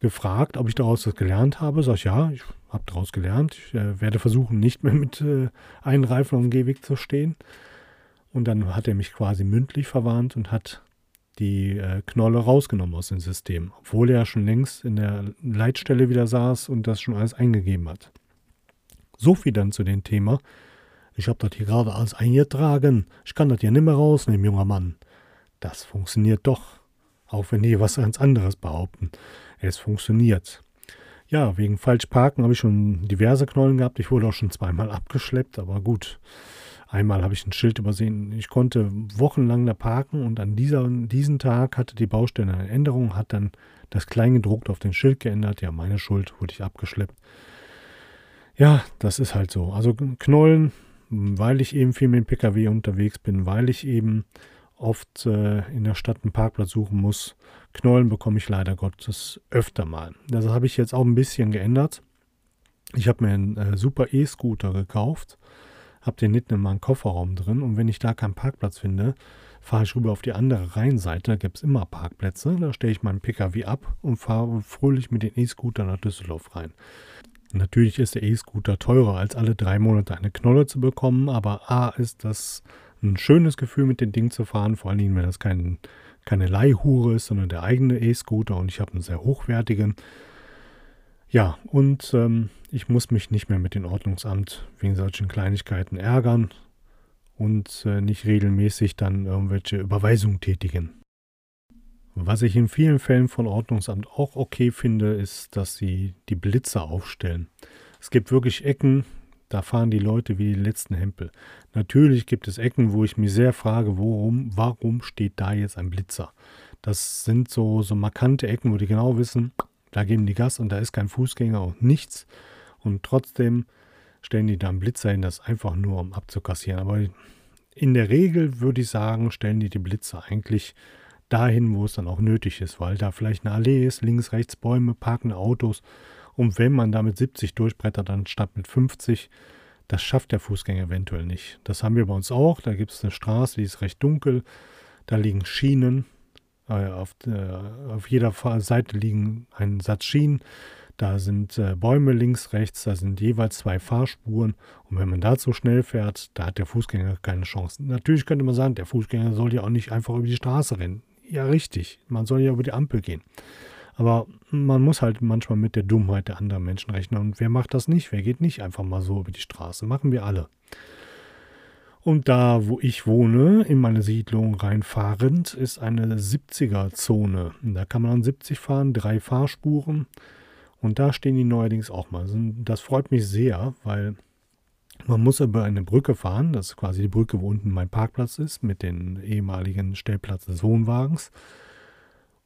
gefragt, ob ich daraus was gelernt habe. Sag ich, ja, ich habe daraus gelernt. Ich äh, werde versuchen, nicht mehr mit äh, einem Reifen auf dem Gehweg zu stehen. Und dann hat er mich quasi mündlich verwarnt und hat die äh, Knolle rausgenommen aus dem System, obwohl er schon längst in der Leitstelle wieder saß und das schon alles eingegeben hat. So viel dann zu dem Thema. Ich habe das hier gerade alles eingetragen. Ich kann das hier nicht mehr rausnehmen, junger Mann. Das funktioniert doch. Auch wenn die was ganz anderes behaupten. Es funktioniert. Ja, wegen falsch parken habe ich schon diverse Knollen gehabt. Ich wurde auch schon zweimal abgeschleppt, aber gut. Einmal habe ich ein Schild übersehen. Ich konnte wochenlang da parken und an dieser, diesen Tag hatte die Baustelle eine Änderung, hat dann das Kleingedruckt auf den Schild geändert. Ja, meine Schuld, wurde ich abgeschleppt. Ja, das ist halt so. Also Knollen, weil ich eben viel mit dem Pkw unterwegs bin, weil ich eben oft äh, in der Stadt einen Parkplatz suchen muss. Knollen bekomme ich leider Gottes öfter mal. Das habe ich jetzt auch ein bisschen geändert. Ich habe mir einen äh, super E-Scooter gekauft habe den hinten in meinem Kofferraum drin und wenn ich da keinen Parkplatz finde, fahre ich rüber auf die andere Rheinseite, da gibt es immer Parkplätze, da stelle ich meinen Pkw ab und fahre fröhlich mit dem E-Scooter nach Düsseldorf rein. Natürlich ist der E-Scooter teurer, als alle drei Monate eine Knolle zu bekommen, aber A ist das ein schönes Gefühl, mit dem Ding zu fahren, vor allen Dingen, wenn das kein, keine Leihhure ist, sondern der eigene E-Scooter und ich habe einen sehr hochwertigen. Ja, und ähm, ich muss mich nicht mehr mit dem Ordnungsamt wegen solchen Kleinigkeiten ärgern und äh, nicht regelmäßig dann irgendwelche Überweisungen tätigen. Was ich in vielen Fällen von Ordnungsamt auch okay finde, ist, dass sie die Blitzer aufstellen. Es gibt wirklich Ecken, da fahren die Leute wie die letzten Hempel. Natürlich gibt es Ecken, wo ich mich sehr frage, warum, warum steht da jetzt ein Blitzer? Das sind so, so markante Ecken, wo die genau wissen, da geben die Gas und da ist kein Fußgänger und nichts. Und trotzdem stellen die da einen Blitzer hin, das einfach nur um abzukassieren. Aber in der Regel würde ich sagen, stellen die die Blitzer eigentlich dahin, wo es dann auch nötig ist, weil da vielleicht eine Allee ist, links, rechts Bäume, parkende Autos. Und wenn man da mit 70 durchbrettert, dann statt mit 50, das schafft der Fußgänger eventuell nicht. Das haben wir bei uns auch. Da gibt es eine Straße, die ist recht dunkel. Da liegen Schienen. Äh, auf, äh, auf jeder Seite liegen ein Satz Schienen. Da sind äh, Bäume links, rechts, da sind jeweils zwei Fahrspuren. Und wenn man da zu schnell fährt, da hat der Fußgänger keine Chance. Natürlich könnte man sagen, der Fußgänger soll ja auch nicht einfach über die Straße rennen. Ja, richtig. Man soll ja über die Ampel gehen. Aber man muss halt manchmal mit der Dummheit der anderen Menschen rechnen. Und wer macht das nicht? Wer geht nicht einfach mal so über die Straße? Machen wir alle. Und da, wo ich wohne, in meine Siedlung reinfahrend, ist eine 70er-Zone. Da kann man an 70 fahren, drei Fahrspuren. Und da stehen die neuerdings auch mal. Das freut mich sehr, weil man muss über eine Brücke fahren. Das ist quasi die Brücke, wo unten mein Parkplatz ist, mit dem ehemaligen Stellplatz des Wohnwagens.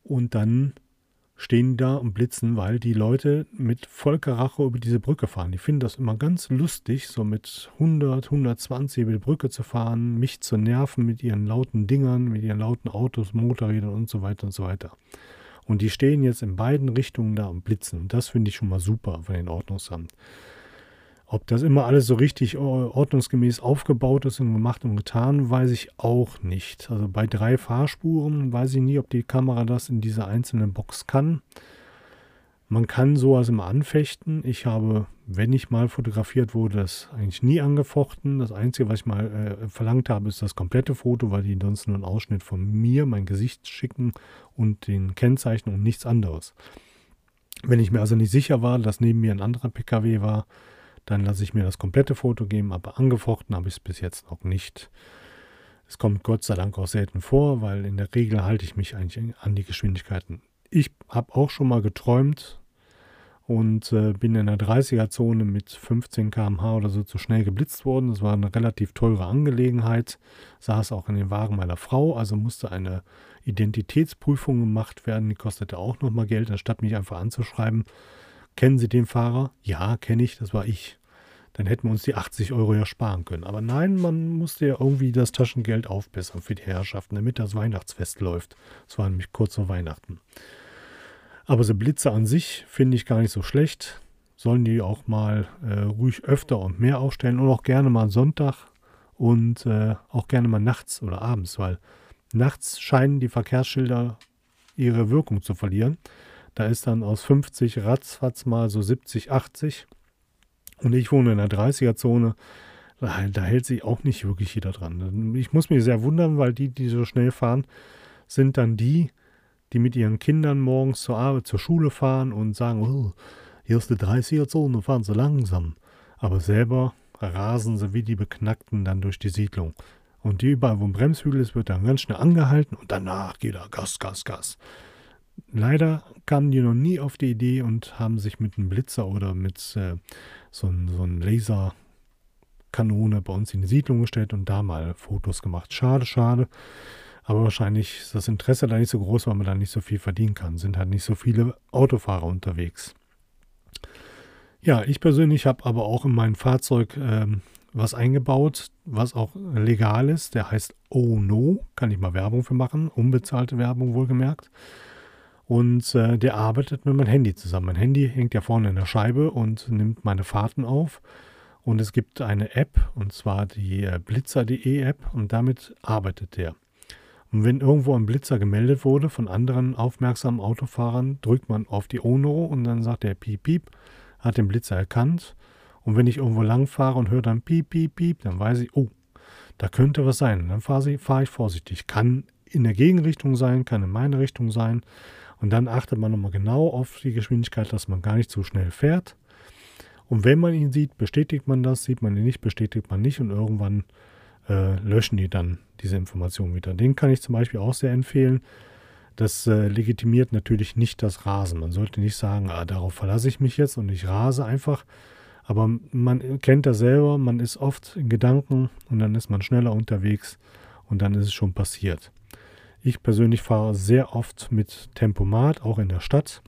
Und dann stehen da und blitzen, weil die Leute mit Vollkaracho über diese Brücke fahren. Die finden das immer ganz lustig, so mit 100, 120 über die Brücke zu fahren, mich zu nerven mit ihren lauten Dingern, mit ihren lauten Autos, Motorrädern und so weiter und so weiter. Und die stehen jetzt in beiden Richtungen da und blitzen. Und das finde ich schon mal super von den Ordnungsamt. Ob das immer alles so richtig ordnungsgemäß aufgebaut ist und gemacht und getan, weiß ich auch nicht. Also bei drei Fahrspuren weiß ich nie, ob die Kamera das in dieser einzelnen Box kann. Man kann sowas immer anfechten. Ich habe, wenn ich mal fotografiert wurde, das eigentlich nie angefochten. Das Einzige, was ich mal äh, verlangt habe, ist das komplette Foto, weil die sonst nur einen Ausschnitt von mir, mein Gesicht schicken und den Kennzeichen und nichts anderes. Wenn ich mir also nicht sicher war, dass neben mir ein anderer PKW war, dann lasse ich mir das komplette Foto geben, aber angefochten habe ich es bis jetzt noch nicht. Es kommt Gott sei Dank auch selten vor, weil in der Regel halte ich mich eigentlich an die Geschwindigkeiten. Ich habe auch schon mal geträumt und äh, bin in der 30er-Zone mit 15 km/h oder so zu schnell geblitzt worden. Das war eine relativ teure Angelegenheit. Saß auch in den Wagen meiner Frau, also musste eine Identitätsprüfung gemacht werden. Die kostete auch nochmal Geld, anstatt mich einfach anzuschreiben Kennen Sie den Fahrer? Ja, kenne ich, das war ich. Dann hätten wir uns die 80 Euro ja sparen können. Aber nein, man musste ja irgendwie das Taschengeld aufbessern für die Herrschaften, damit das Weihnachtsfest läuft. Es war nämlich kurz vor Weihnachten. Aber so Blitze an sich finde ich gar nicht so schlecht. Sollen die auch mal äh, ruhig öfter und mehr aufstellen und auch gerne mal Sonntag und äh, auch gerne mal nachts oder abends, weil nachts scheinen die Verkehrsschilder ihre Wirkung zu verlieren. Da ist dann aus 50 ratzfatz mal so 70, 80. Und ich wohne in der 30er-Zone. Da, hält sich auch nicht wirklich jeder dran. Ich muss mich sehr wundern, weil die, die so schnell fahren, sind dann die, die mit ihren Kindern morgens zur Arbeit, zur Schule fahren und sagen, oh, hier ist die 30er-Zone, fahren sie langsam. aber selber rasen sie wie die Beknackten dann durch die Siedlung. Und überall, wo ein Bremshügel ist, wird dann ganz schnell angehalten und danach geht er Gas, Gas, Gas. Leider kamen die noch nie auf die Idee und haben sich mit einem Blitzer oder mit äh, so einem so Laserkanone bei uns in die Siedlung gestellt und da mal Fotos gemacht. Schade, schade. Aber wahrscheinlich ist das Interesse da nicht so groß, weil man da nicht so viel verdienen kann. Sind halt nicht so viele Autofahrer unterwegs. Ja, ich persönlich habe aber auch in mein Fahrzeug ähm, was eingebaut, was auch legal ist. Der heißt Oh No. Kann ich mal Werbung für machen. Unbezahlte Werbung wohlgemerkt. Und äh, der arbeitet mit meinem Handy zusammen. Mein Handy hängt ja vorne in der Scheibe und nimmt meine Fahrten auf. Und es gibt eine App, und zwar die äh, Blitzer.de App, und damit arbeitet der. Und wenn irgendwo ein Blitzer gemeldet wurde von anderen aufmerksamen Autofahrern, drückt man auf die Ono und dann sagt der Piep, Piep hat den Blitzer erkannt. Und wenn ich irgendwo lang fahre und höre dann piep, piep, piep, dann weiß ich, oh, da könnte was sein. Und dann fahre, fahre ich vorsichtig. Kann in der Gegenrichtung sein, kann in meine Richtung sein. Und dann achtet man nochmal genau auf die Geschwindigkeit, dass man gar nicht zu schnell fährt. Und wenn man ihn sieht, bestätigt man das, sieht man ihn nicht, bestätigt man nicht und irgendwann äh, löschen die dann diese Information wieder. Den kann ich zum Beispiel auch sehr empfehlen. Das äh, legitimiert natürlich nicht das Rasen. Man sollte nicht sagen, ah, darauf verlasse ich mich jetzt und ich rase einfach. Aber man kennt das selber, man ist oft in Gedanken und dann ist man schneller unterwegs und dann ist es schon passiert. Ich persönlich fahre sehr oft mit Tempomat, auch in der Stadt.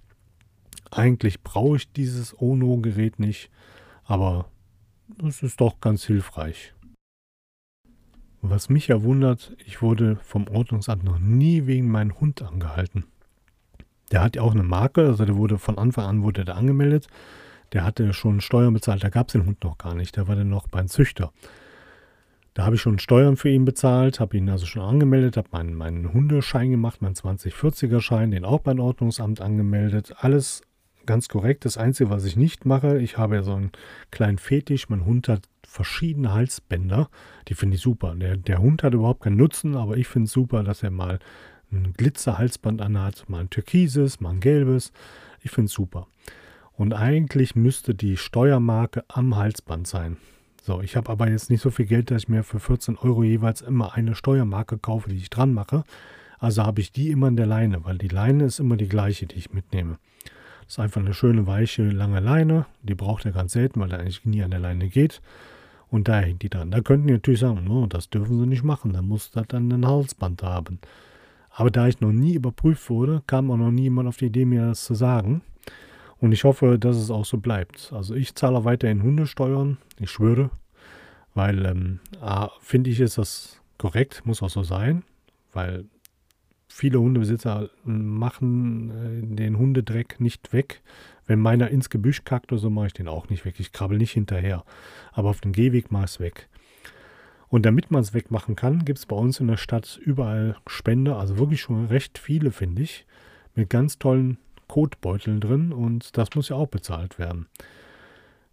Eigentlich brauche ich dieses Ono-Gerät nicht, aber es ist doch ganz hilfreich. Was mich ja wundert, ich wurde vom Ordnungsamt noch nie wegen meinem Hund angehalten. Der hat ja auch eine Marke, also der wurde von Anfang an wurde der angemeldet. Der hatte schon Steuern bezahlt, da gab es den Hund noch gar nicht, der war dann noch beim Züchter. Da habe ich schon Steuern für ihn bezahlt, habe ihn also schon angemeldet, habe meinen, meinen Hundeschein gemacht, meinen 2040er Schein, den auch beim Ordnungsamt angemeldet. Alles ganz korrekt. Das Einzige, was ich nicht mache, ich habe ja so einen kleinen Fetisch. Mein Hund hat verschiedene Halsbänder. Die finde ich super. Der, der Hund hat überhaupt keinen Nutzen, aber ich finde es super, dass er mal ein Glitzerhalsband anhat, mal ein türkises, mal ein gelbes. Ich finde es super. Und eigentlich müsste die Steuermarke am Halsband sein. So, ich habe aber jetzt nicht so viel Geld, dass ich mir für 14 Euro jeweils immer eine Steuermarke kaufe, die ich dran mache. Also habe ich die immer in der Leine, weil die Leine ist immer die gleiche, die ich mitnehme. Das ist einfach eine schöne, weiche, lange Leine. Die braucht er ganz selten, weil er eigentlich nie an der Leine geht. Und da hängt die dran. Da könnten die natürlich sagen, no, das dürfen sie nicht machen, da muss das dann ein Halsband haben. Aber da ich noch nie überprüft wurde, kam auch noch nie jemand auf die Idee, mir das zu sagen. Und ich hoffe, dass es auch so bleibt. Also ich zahle weiterhin Hundesteuern, ich schwöre, weil ähm, finde ich, ist das korrekt, muss auch so sein, weil viele Hundebesitzer machen äh, den Hundedreck nicht weg. Wenn meiner ins Gebüsch kackt oder so, mache ich den auch nicht weg. Ich krabbel nicht hinterher. Aber auf dem Gehweg mache ich es weg. Und damit man es wegmachen kann, gibt es bei uns in der Stadt überall Spender, also wirklich schon recht viele, finde ich, mit ganz tollen Kotbeuteln drin und das muss ja auch bezahlt werden.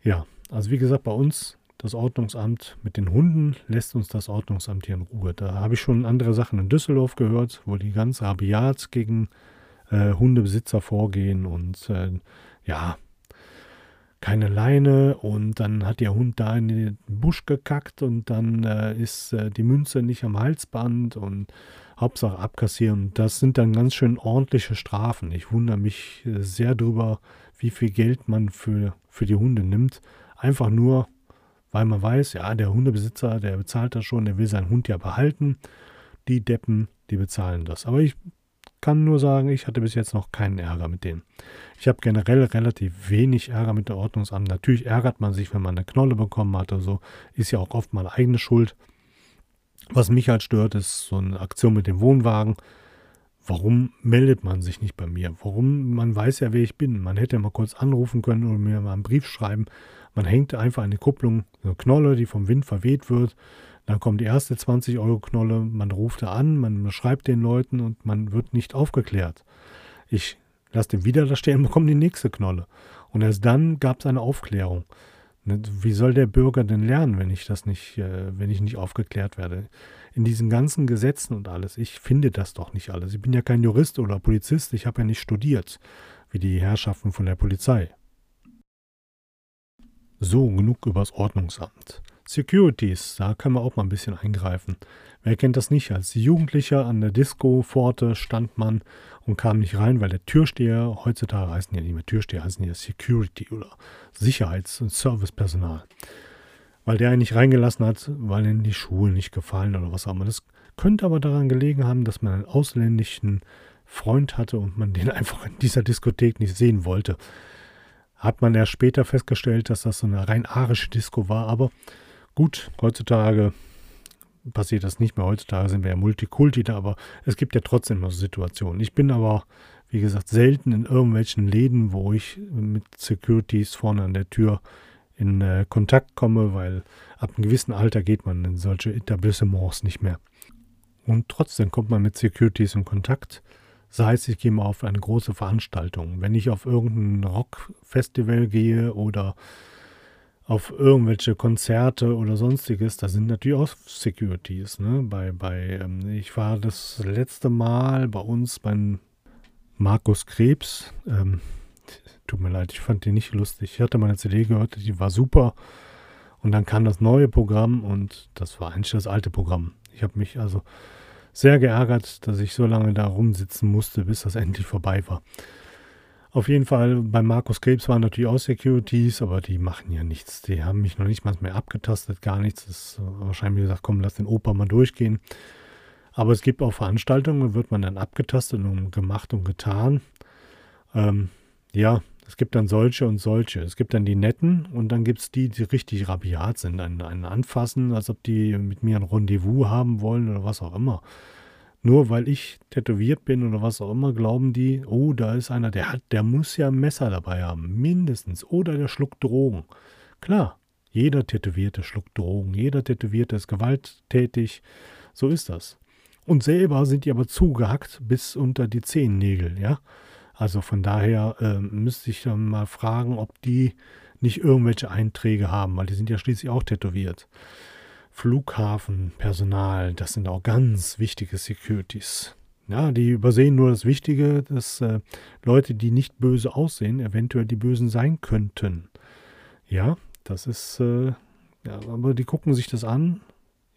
Ja, also wie gesagt, bei uns das Ordnungsamt mit den Hunden lässt uns das Ordnungsamt hier in Ruhe. Da habe ich schon andere Sachen in Düsseldorf gehört, wo die ganz rabiat gegen äh, Hundebesitzer vorgehen und äh, ja, keine Leine und dann hat der Hund da in den Busch gekackt und dann äh, ist äh, die Münze nicht am Halsband und Hauptsache abkassieren. Das sind dann ganz schön ordentliche Strafen. Ich wundere mich äh, sehr drüber, wie viel Geld man für, für die Hunde nimmt. Einfach nur, weil man weiß, ja, der Hundebesitzer, der bezahlt das schon, der will seinen Hund ja behalten. Die Deppen, die bezahlen das. Aber ich kann nur sagen, ich hatte bis jetzt noch keinen Ärger mit denen. Ich habe generell relativ wenig Ärger mit der Ordnungsamt. Natürlich ärgert man sich, wenn man eine Knolle bekommen hat oder so. Ist ja auch oft mal eigene Schuld. Was mich halt stört, ist so eine Aktion mit dem Wohnwagen. Warum meldet man sich nicht bei mir? Warum? Man weiß ja, wer ich bin. Man hätte mal kurz anrufen können oder mir mal einen Brief schreiben. Man hängt einfach die Kupplung eine Knolle, die vom Wind verweht wird. Dann kommt die erste 20-Euro-Knolle, man ruft da an, man schreibt den Leuten und man wird nicht aufgeklärt. Ich lasse den wieder da stehen und bekomme die nächste Knolle. Und erst dann gab es eine Aufklärung. Ne, wie soll der Bürger denn lernen, wenn ich das nicht, äh, wenn ich nicht aufgeklärt werde? In diesen ganzen Gesetzen und alles, ich finde das doch nicht alles. Ich bin ja kein Jurist oder Polizist, ich habe ja nicht studiert, wie die Herrschaften von der Polizei. So, genug übers Ordnungsamt. Securities, da können wir auch mal ein bisschen eingreifen. Wer kennt das nicht? Als Jugendlicher an der Disco-Pforte stand man und kam nicht rein, weil der Türsteher, heutzutage heißen ja nicht mehr Türsteher, heißen ja Security oder Sicherheits- und Servicepersonal. Weil der einen nicht reingelassen hat, weil ihnen die Schuhe nicht gefallen oder was auch immer. Das könnte aber daran gelegen haben, dass man einen ausländischen Freund hatte und man den einfach in dieser Diskothek nicht sehen wollte. Hat man erst später festgestellt, dass das so eine rein arische Disco war, aber Gut, heutzutage passiert das nicht mehr. Heutzutage sind wir ja Multikulti da, aber es gibt ja trotzdem noch Situationen. Ich bin aber, wie gesagt, selten in irgendwelchen Läden, wo ich mit Securities vorne an der Tür in äh, Kontakt komme, weil ab einem gewissen Alter geht man in solche Etablissements nicht mehr. Und trotzdem kommt man mit Securities in Kontakt. Sei es, ich gehe mal auf eine große Veranstaltung. Wenn ich auf irgendein Rockfestival gehe oder auf irgendwelche Konzerte oder sonstiges, da sind natürlich auch Securities. Ne? Bei, bei, ähm, ich war das letzte Mal bei uns beim Markus Krebs. Ähm, tut mir leid, ich fand die nicht lustig. Ich hatte meine CD gehört, die war super. Und dann kam das neue Programm und das war eigentlich das alte Programm. Ich habe mich also sehr geärgert, dass ich so lange da rumsitzen musste, bis das endlich vorbei war. Auf jeden Fall, bei Markus Krebs waren natürlich auch Securities, aber die machen ja nichts. Die haben mich noch nicht mal mehr abgetastet, gar nichts. Das ist wahrscheinlich gesagt, komm, lass den Opa mal durchgehen. Aber es gibt auch Veranstaltungen, wird man dann abgetastet und gemacht und getan. Ähm, ja, es gibt dann solche und solche. Es gibt dann die netten und dann gibt es die, die richtig rabiat sind. Ein, ein Anfassen, als ob die mit mir ein Rendezvous haben wollen oder was auch immer. Nur weil ich tätowiert bin oder was auch immer, glauben die, oh, da ist einer, der hat, der muss ja ein Messer dabei haben, mindestens. Oder der schluckt Drogen. Klar, jeder Tätowierte schluckt Drogen, jeder Tätowierte ist gewalttätig. So ist das. Und selber sind die aber zugehackt bis unter die Zehennägel, ja. Also von daher äh, müsste ich dann mal fragen, ob die nicht irgendwelche Einträge haben, weil die sind ja schließlich auch tätowiert. Flughafenpersonal, das sind auch ganz wichtige Securities. Ja, die übersehen nur das Wichtige, dass äh, Leute, die nicht böse aussehen, eventuell die Bösen sein könnten. Ja, das ist, äh, ja, aber die gucken sich das an.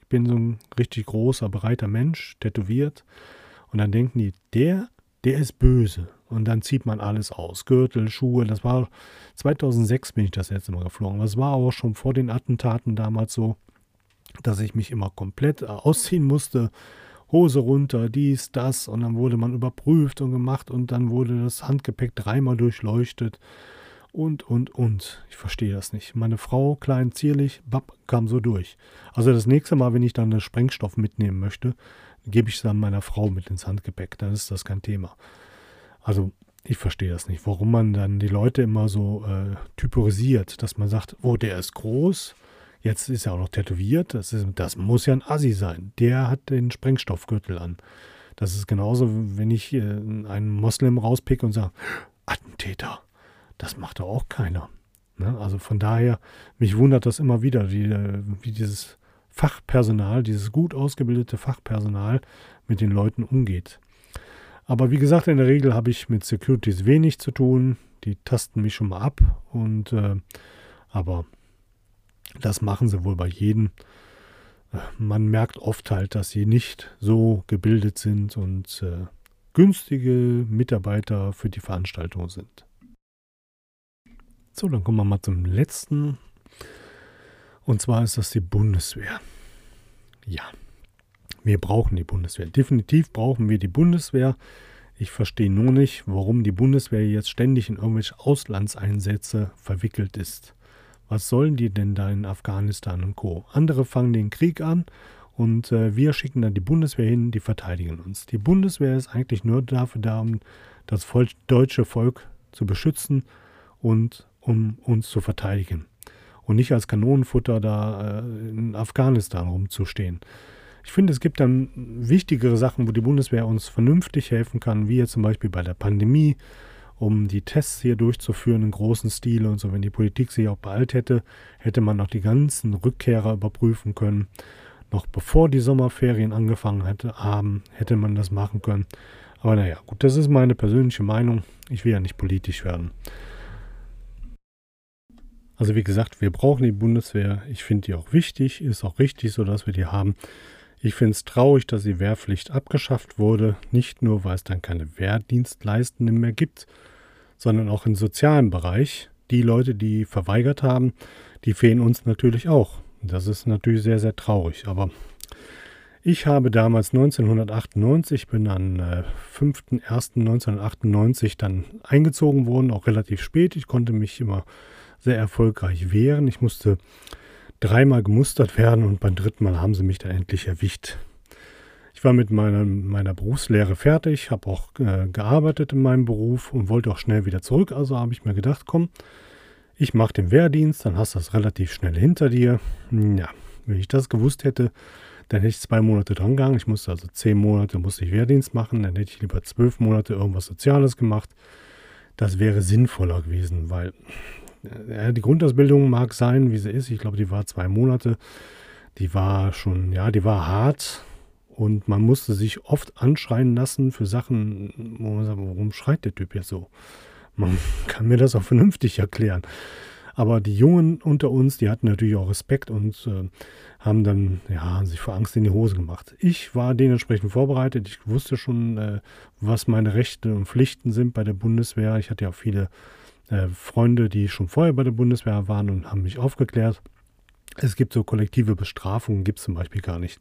Ich bin so ein richtig großer, breiter Mensch, tätowiert. Und dann denken die, der, der ist böse. Und dann zieht man alles aus. Gürtel, Schuhe. Das war 2006 bin ich das letzte Mal geflogen. Das war aber schon vor den Attentaten damals so dass ich mich immer komplett äh, ausziehen musste. Hose runter, dies, das. Und dann wurde man überprüft und gemacht und dann wurde das Handgepäck dreimal durchleuchtet. Und, und, und. Ich verstehe das nicht. Meine Frau, klein, zierlich, bap, kam so durch. Also das nächste Mal, wenn ich dann den Sprengstoff mitnehmen möchte, gebe ich es dann meiner Frau mit ins Handgepäck. Dann ist das kein Thema. Also ich verstehe das nicht, warum man dann die Leute immer so äh, typorisiert, dass man sagt, oh, der ist groß, Jetzt ist er auch noch tätowiert. Das, ist, das muss ja ein Assi sein. Der hat den Sprengstoffgürtel an. Das ist genauso, wenn ich äh, einen Moslem rauspicke und sage, Attentäter. Das macht doch auch keiner. Ne? Also von daher, mich wundert das immer wieder, wie, äh, wie dieses Fachpersonal, dieses gut ausgebildete Fachpersonal mit den Leuten umgeht. Aber wie gesagt, in der Regel habe ich mit Securities wenig zu tun. Die tasten mich schon mal ab. Und äh, aber das machen sie wohl bei jedem. Man merkt oft halt, dass sie nicht so gebildet sind und äh, günstige Mitarbeiter für die Veranstaltung sind. So, dann kommen wir mal zum letzten. Und zwar ist das die Bundeswehr. Ja, wir brauchen die Bundeswehr. Definitiv brauchen wir die Bundeswehr. Ich verstehe nur nicht, warum die Bundeswehr jetzt ständig in irgendwelche Auslandseinsätze verwickelt ist. Was sollen die denn da in Afghanistan und Co? Andere fangen den Krieg an und äh, wir schicken dann die Bundeswehr hin, die verteidigen uns. Die Bundeswehr ist eigentlich nur dafür da, um das Volk, deutsche Volk zu beschützen und um uns zu verteidigen. Und nicht als Kanonenfutter da äh, in Afghanistan rumzustehen. Ich finde, es gibt dann wichtigere Sachen, wo die Bundeswehr uns vernünftig helfen kann, wie jetzt zum Beispiel bei der Pandemie um die Tests hier durchzuführen in großen Stil und so. Wenn die Politik sich auch beeilt hätte, hätte man noch die ganzen Rückkehrer überprüfen können. Noch bevor die Sommerferien angefangen hätte, haben, hätte man das machen können. Aber naja, gut, das ist meine persönliche Meinung. Ich will ja nicht politisch werden. Also wie gesagt, wir brauchen die Bundeswehr. Ich finde die auch wichtig, ist auch richtig so, dass wir die haben. Ich finde es traurig, dass die Wehrpflicht abgeschafft wurde. Nicht nur, weil es dann keine Wehrdienstleistenden mehr gibt, sondern auch im sozialen Bereich. Die Leute, die verweigert haben, die fehlen uns natürlich auch. Das ist natürlich sehr, sehr traurig. Aber ich habe damals 1998, bin am äh, 5.01.1998 dann eingezogen worden, auch relativ spät. Ich konnte mich immer sehr erfolgreich wehren. Ich musste dreimal gemustert werden und beim dritten Mal haben sie mich dann endlich erwischt. Ich war mit meiner, meiner Berufslehre fertig, habe auch äh, gearbeitet in meinem Beruf und wollte auch schnell wieder zurück. Also habe ich mir gedacht, komm, ich mache den Wehrdienst, dann hast du das relativ schnell hinter dir. Ja, wenn ich das gewusst hätte, dann hätte ich zwei Monate dran gegangen. Ich musste also zehn Monate musste ich Wehrdienst machen, dann hätte ich lieber zwölf Monate irgendwas Soziales gemacht. Das wäre sinnvoller gewesen, weil ja, die Grundausbildung mag sein, wie sie ist. Ich glaube, die war zwei Monate. Die war schon, ja, die war hart und man musste sich oft anschreien lassen für Sachen, wo man sagt, warum schreit der Typ jetzt so? Man kann mir das auch vernünftig erklären. Aber die Jungen unter uns, die hatten natürlich auch Respekt und äh, haben dann, ja, sich vor Angst in die Hose gemacht. Ich war dementsprechend vorbereitet. Ich wusste schon, äh, was meine Rechte und Pflichten sind bei der Bundeswehr. Ich hatte ja auch viele äh, Freunde, die schon vorher bei der Bundeswehr waren und haben mich aufgeklärt. Es gibt so kollektive Bestrafungen, gibt es zum Beispiel gar nicht.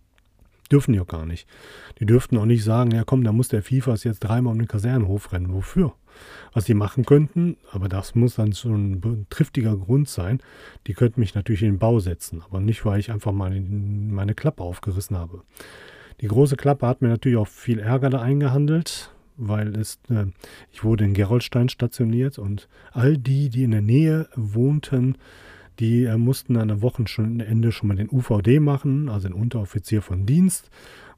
Dürfen die auch gar nicht. Die dürften auch nicht sagen, ja komm, da muss der FIFAs jetzt dreimal um den Kasernenhof rennen. Wofür? Was sie machen könnten, aber das muss dann schon ein triftiger Grund sein, die könnten mich natürlich in den Bau setzen, aber nicht, weil ich einfach meine, meine Klappe aufgerissen habe. Die große Klappe hat mir natürlich auch viel Ärger da eingehandelt, weil es, äh, ich wurde in Gerolstein stationiert und all die, die in der Nähe wohnten, die äh, mussten an der Wochenende schon mal den UVD machen, also den Unteroffizier von Dienst,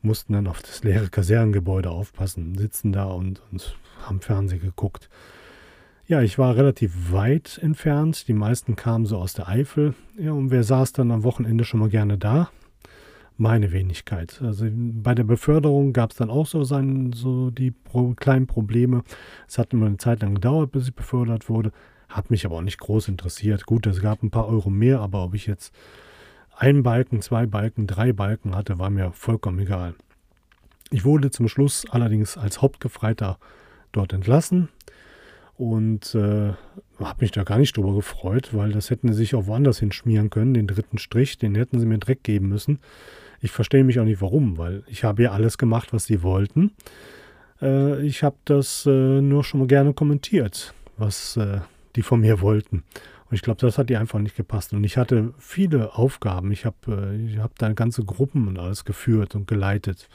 mussten dann auf das leere Kasernengebäude aufpassen, sitzen da und, und haben Fernsehen geguckt. Ja, ich war relativ weit entfernt. Die meisten kamen so aus der Eifel. Ja, und wer saß dann am Wochenende schon mal gerne da? Meine Wenigkeit. Also bei der Beförderung gab es dann auch so, sein, so die pro, kleinen Probleme. Es hat immer eine Zeit lang gedauert, bis ich befördert wurde. Hat mich aber auch nicht groß interessiert. Gut, es gab ein paar Euro mehr, aber ob ich jetzt einen Balken, zwei Balken, drei Balken hatte, war mir vollkommen egal. Ich wurde zum Schluss allerdings als Hauptgefreiter dort entlassen und äh, habe mich da gar nicht drüber gefreut, weil das hätten sie sich auch woanders hinschmieren können. Den dritten Strich, den hätten sie mir Dreck geben müssen. Ich verstehe mich auch nicht warum, weil ich habe ja alles gemacht, was sie wollten. Äh, ich habe das äh, nur schon mal gerne kommentiert, was äh, die von mir wollten. Und ich glaube, das hat die einfach nicht gepasst. Und ich hatte viele Aufgaben. Ich habe äh, ich hab da ganze Gruppen und alles geführt und geleitet.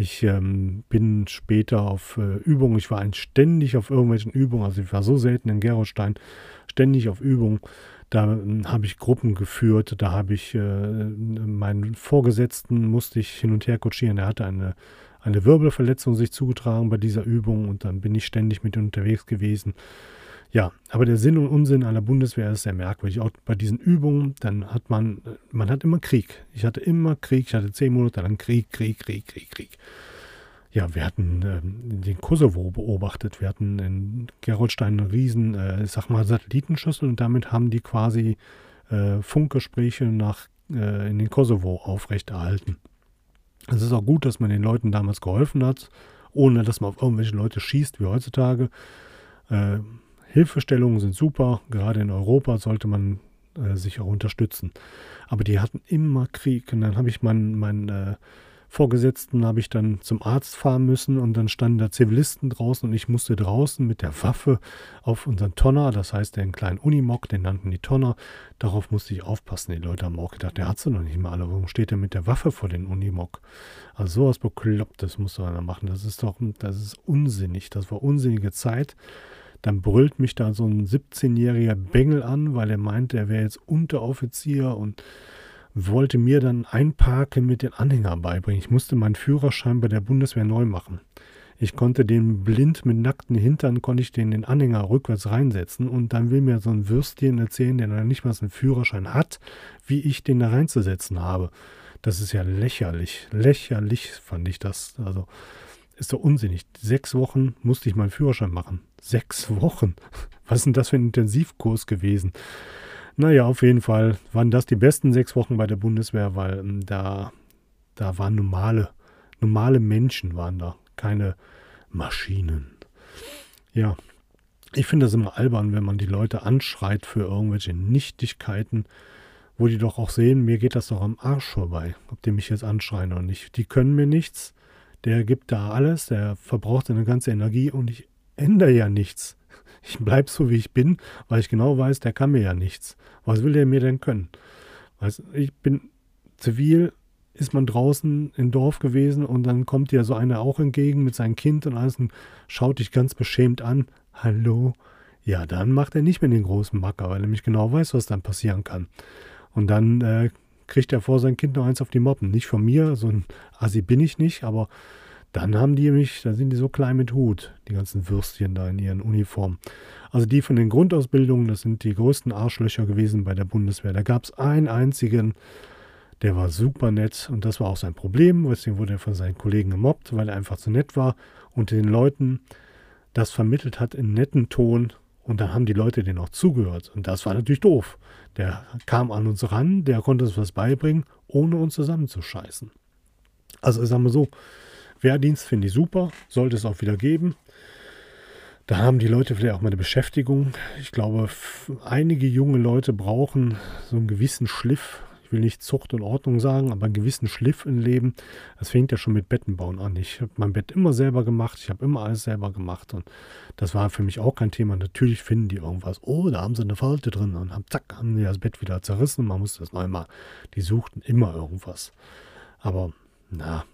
Ich ähm, bin später auf äh, Übungen, ich war ein ständig auf irgendwelchen Übungen, also ich war so selten in Gerolstein, ständig auf Übungen. Da hm, habe ich Gruppen geführt, da habe ich äh, meinen Vorgesetzten musste ich hin und her coachieren. Er hatte eine, eine Wirbelverletzung sich zugetragen bei dieser Übung und dann bin ich ständig mit ihm unterwegs gewesen. Ja, aber der Sinn und Unsinn einer Bundeswehr ist sehr merkwürdig. Auch bei diesen Übungen, dann hat man, man hat immer Krieg. Ich hatte immer Krieg, ich hatte zehn Monate lang Krieg, Krieg, Krieg, Krieg, Krieg. Ja, wir hatten äh, den Kosovo beobachtet. Wir hatten in Gerolstein einen riesen, äh, ich sag mal, Satellitenschüssel und damit haben die quasi äh, Funkgespräche nach, äh, in den Kosovo aufrechterhalten. Es ist auch gut, dass man den Leuten damals geholfen hat, ohne dass man auf irgendwelche Leute schießt wie heutzutage. Äh, Hilfestellungen sind super, gerade in Europa sollte man äh, sich auch unterstützen. Aber die hatten immer Krieg und dann habe ich meinen mein, äh, Vorgesetzten habe ich dann zum Arzt fahren müssen und dann standen da Zivilisten draußen und ich musste draußen mit der Waffe auf unseren Tonner, das heißt den kleinen Unimog, den nannten die Tonner, darauf musste ich aufpassen. Die Leute haben auch gedacht, der hat sie noch nicht mal warum steht er mit der Waffe vor den Unimog? Also sowas Beklopptes muss einer machen, das ist doch, das ist unsinnig, das war unsinnige Zeit. Dann brüllt mich da so ein 17-jähriger Bengel an, weil er meinte, er wäre jetzt Unteroffizier und wollte mir dann Einparken mit den Anhängern beibringen. Ich musste meinen Führerschein bei der Bundeswehr neu machen. Ich konnte den blind mit nackten Hintern, konnte ich den, den Anhänger rückwärts reinsetzen und dann will mir so ein Würstchen erzählen, der noch nicht mal einen Führerschein hat, wie ich den da reinzusetzen habe. Das ist ja lächerlich. Lächerlich fand ich das. Also ist doch unsinnig. Sechs Wochen musste ich meinen Führerschein machen. Sechs Wochen. Was ist denn das für ein Intensivkurs gewesen? Naja, auf jeden Fall waren das die besten sechs Wochen bei der Bundeswehr, weil ähm, da, da waren normale, normale Menschen waren da, keine Maschinen. Ja, ich finde das immer albern, wenn man die Leute anschreit für irgendwelche Nichtigkeiten, wo die doch auch sehen, mir geht das doch am Arsch vorbei, ob die mich jetzt anschreien oder nicht. Die können mir nichts, der gibt da alles, der verbraucht seine ganze Energie und ich ändere ja nichts. Ich bleibe so, wie ich bin, weil ich genau weiß, der kann mir ja nichts. Was will der mir denn können? Weißt, ich bin zivil, ist man draußen im Dorf gewesen und dann kommt dir so einer auch entgegen mit seinem Kind und alles und schaut dich ganz beschämt an. Hallo? Ja, dann macht er nicht mehr den großen Macker, weil er nämlich genau weiß, was dann passieren kann. Und dann äh, kriegt er vor sein Kind noch eins auf die Moppen. Nicht von mir, so ein Assi bin ich nicht, aber dann haben die mich, da sind die so klein mit Hut, die ganzen Würstchen da in ihren Uniformen. Also die von den Grundausbildungen, das sind die größten Arschlöcher gewesen bei der Bundeswehr. Da gab es einen einzigen, der war super nett und das war auch sein Problem. Deswegen wurde er von seinen Kollegen gemobbt, weil er einfach zu nett war und den Leuten das vermittelt hat in netten Ton. Und dann haben die Leute denen auch zugehört. Und das war natürlich doof. Der kam an uns ran, der konnte uns was beibringen, ohne uns zusammenzuscheißen. Also ich sage mal so, Wehrdienst finde ich super, sollte es auch wieder geben. Da haben die Leute vielleicht auch mal eine Beschäftigung. Ich glaube, einige junge Leute brauchen so einen gewissen Schliff. Ich will nicht Zucht und Ordnung sagen, aber einen gewissen Schliff im Leben. Das fängt ja schon mit Bettenbauen an. Ich habe mein Bett immer selber gemacht. Ich habe immer alles selber gemacht. Und das war für mich auch kein Thema. Natürlich finden die irgendwas. Oh, da haben sie eine Falte drin. Und haben, zack, haben die das Bett wieder zerrissen. Man musste das neu machen. Die suchten immer irgendwas. Aber, na,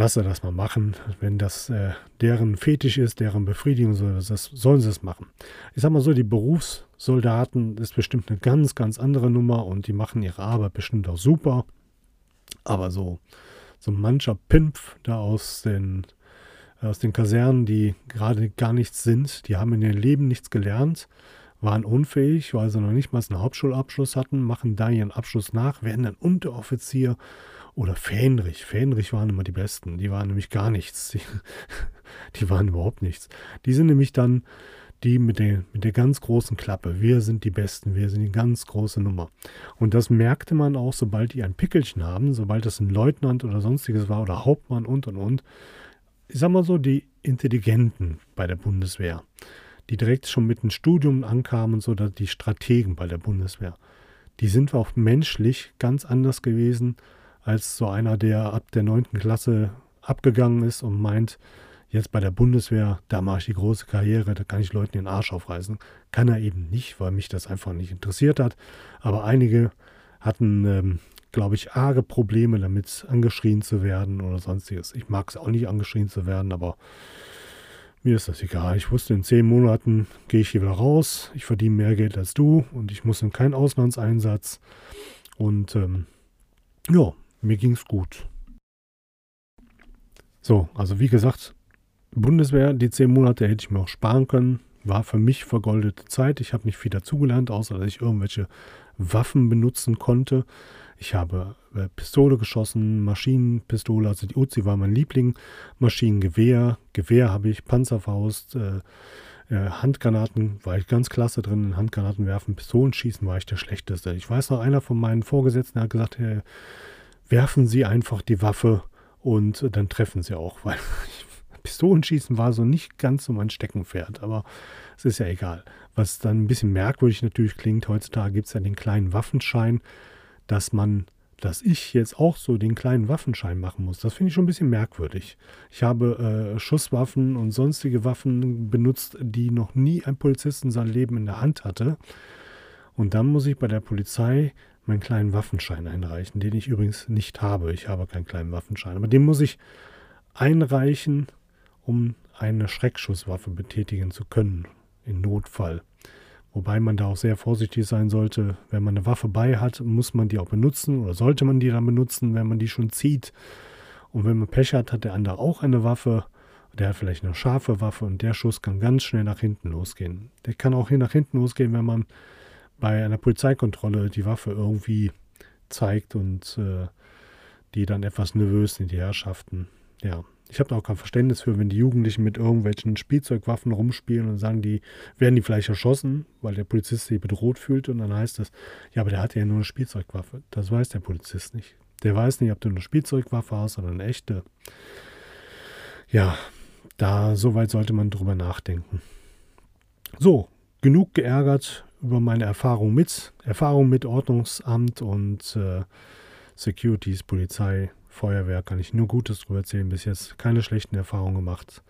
lasse das mal machen. Wenn das äh, deren Fetisch ist, deren Befriedigung, soll, das, sollen sie es machen. Ich sag mal so, die Berufssoldaten ist bestimmt eine ganz, ganz andere Nummer und die machen ihre Arbeit bestimmt auch super. Aber so, so mancher Pimpf da aus den, aus den Kasernen, die gerade gar nichts sind, die haben in ihrem Leben nichts gelernt, waren unfähig, weil sie noch nicht mal einen Hauptschulabschluss hatten, machen da ihren Abschluss nach, werden dann Unteroffizier oder Fähnrich. Fähnrich waren immer die Besten. Die waren nämlich gar nichts. Die, die waren überhaupt nichts. Die sind nämlich dann die mit der, mit der ganz großen Klappe. Wir sind die Besten, wir sind die ganz große Nummer. Und das merkte man auch, sobald die ein Pickelchen haben, sobald das ein Leutnant oder sonstiges war oder Hauptmann und und und. Ich sag mal so, die Intelligenten bei der Bundeswehr, die direkt schon mit dem Studium ankamen und so, die Strategen bei der Bundeswehr, die sind auch menschlich ganz anders gewesen als so einer, der ab der 9. Klasse abgegangen ist und meint, jetzt bei der Bundeswehr, da mache ich die große Karriere, da kann ich Leuten den Arsch aufreißen. Kann er eben nicht, weil mich das einfach nicht interessiert hat. Aber einige hatten, ähm, glaube ich, arge Probleme damit, angeschrien zu werden oder sonstiges. Ich mag es auch nicht, angeschrien zu werden, aber mir ist das egal. Ich wusste, in zehn Monaten gehe ich hier wieder raus. Ich verdiene mehr Geld als du und ich muss in keinen Auslandseinsatz. Und ähm, ja, mir ging es gut. So, also wie gesagt, Bundeswehr, die zehn Monate hätte ich mir auch sparen können. War für mich vergoldete Zeit. Ich habe nicht viel dazugelernt, außer dass ich irgendwelche Waffen benutzen konnte. Ich habe äh, Pistole geschossen, Maschinenpistole, also die Uzi war mein Liebling. Maschinengewehr, Gewehr habe ich, Panzerfaust, äh, äh, Handgranaten war ich ganz klasse drin. Handgranaten werfen, Pistolen schießen war ich der Schlechteste. Ich weiß noch, einer von meinen Vorgesetzten hat gesagt, hey, werfen Sie einfach die Waffe und dann treffen Sie auch, weil Pistolenschießen war so nicht ganz so mein Steckenpferd, aber es ist ja egal. Was dann ein bisschen merkwürdig natürlich klingt, heutzutage gibt es ja den kleinen Waffenschein, dass man, dass ich jetzt auch so den kleinen Waffenschein machen muss. Das finde ich schon ein bisschen merkwürdig. Ich habe äh, Schusswaffen und sonstige Waffen benutzt, die noch nie ein Polizist in seinem Leben in der Hand hatte. Und dann muss ich bei der Polizei meinen kleinen Waffenschein einreichen, den ich übrigens nicht habe. Ich habe keinen kleinen Waffenschein, aber den muss ich einreichen, um eine Schreckschusswaffe betätigen zu können, in Notfall. Wobei man da auch sehr vorsichtig sein sollte. Wenn man eine Waffe bei hat, muss man die auch benutzen oder sollte man die dann benutzen, wenn man die schon zieht. Und wenn man Pech hat, hat der andere auch eine Waffe. Der hat vielleicht eine scharfe Waffe und der Schuss kann ganz schnell nach hinten losgehen. Der kann auch hier nach hinten losgehen, wenn man bei einer Polizeikontrolle die Waffe irgendwie zeigt und äh, die dann etwas nervös sind, die Herrschaften. Ja, Ich habe da auch kein Verständnis für, wenn die Jugendlichen mit irgendwelchen Spielzeugwaffen rumspielen und sagen, die werden die vielleicht erschossen, weil der Polizist sich bedroht fühlt und dann heißt es, ja, aber der hat ja nur eine Spielzeugwaffe. Das weiß der Polizist nicht. Der weiß nicht, ob du eine Spielzeugwaffe hast oder eine echte. Ja, da soweit sollte man drüber nachdenken. So, genug geärgert über meine Erfahrung mit, Erfahrung mit Ordnungsamt und äh, Securities, Polizei, Feuerwehr kann ich nur Gutes drüber erzählen. Bis jetzt keine schlechten Erfahrungen gemacht.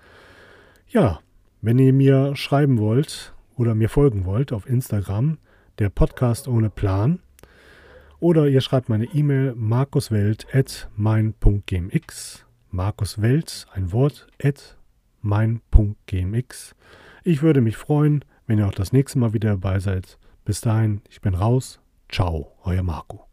Ja, wenn ihr mir schreiben wollt oder mir folgen wollt auf Instagram, der Podcast ohne Plan, oder ihr schreibt meine E-Mail markuswelt.mein.gmx. Markuswelt, ein Wort, at mein.gmx. Ich würde mich freuen, wenn ihr auch das nächste Mal wieder dabei seid. Bis dahin, ich bin raus. Ciao, euer Marco.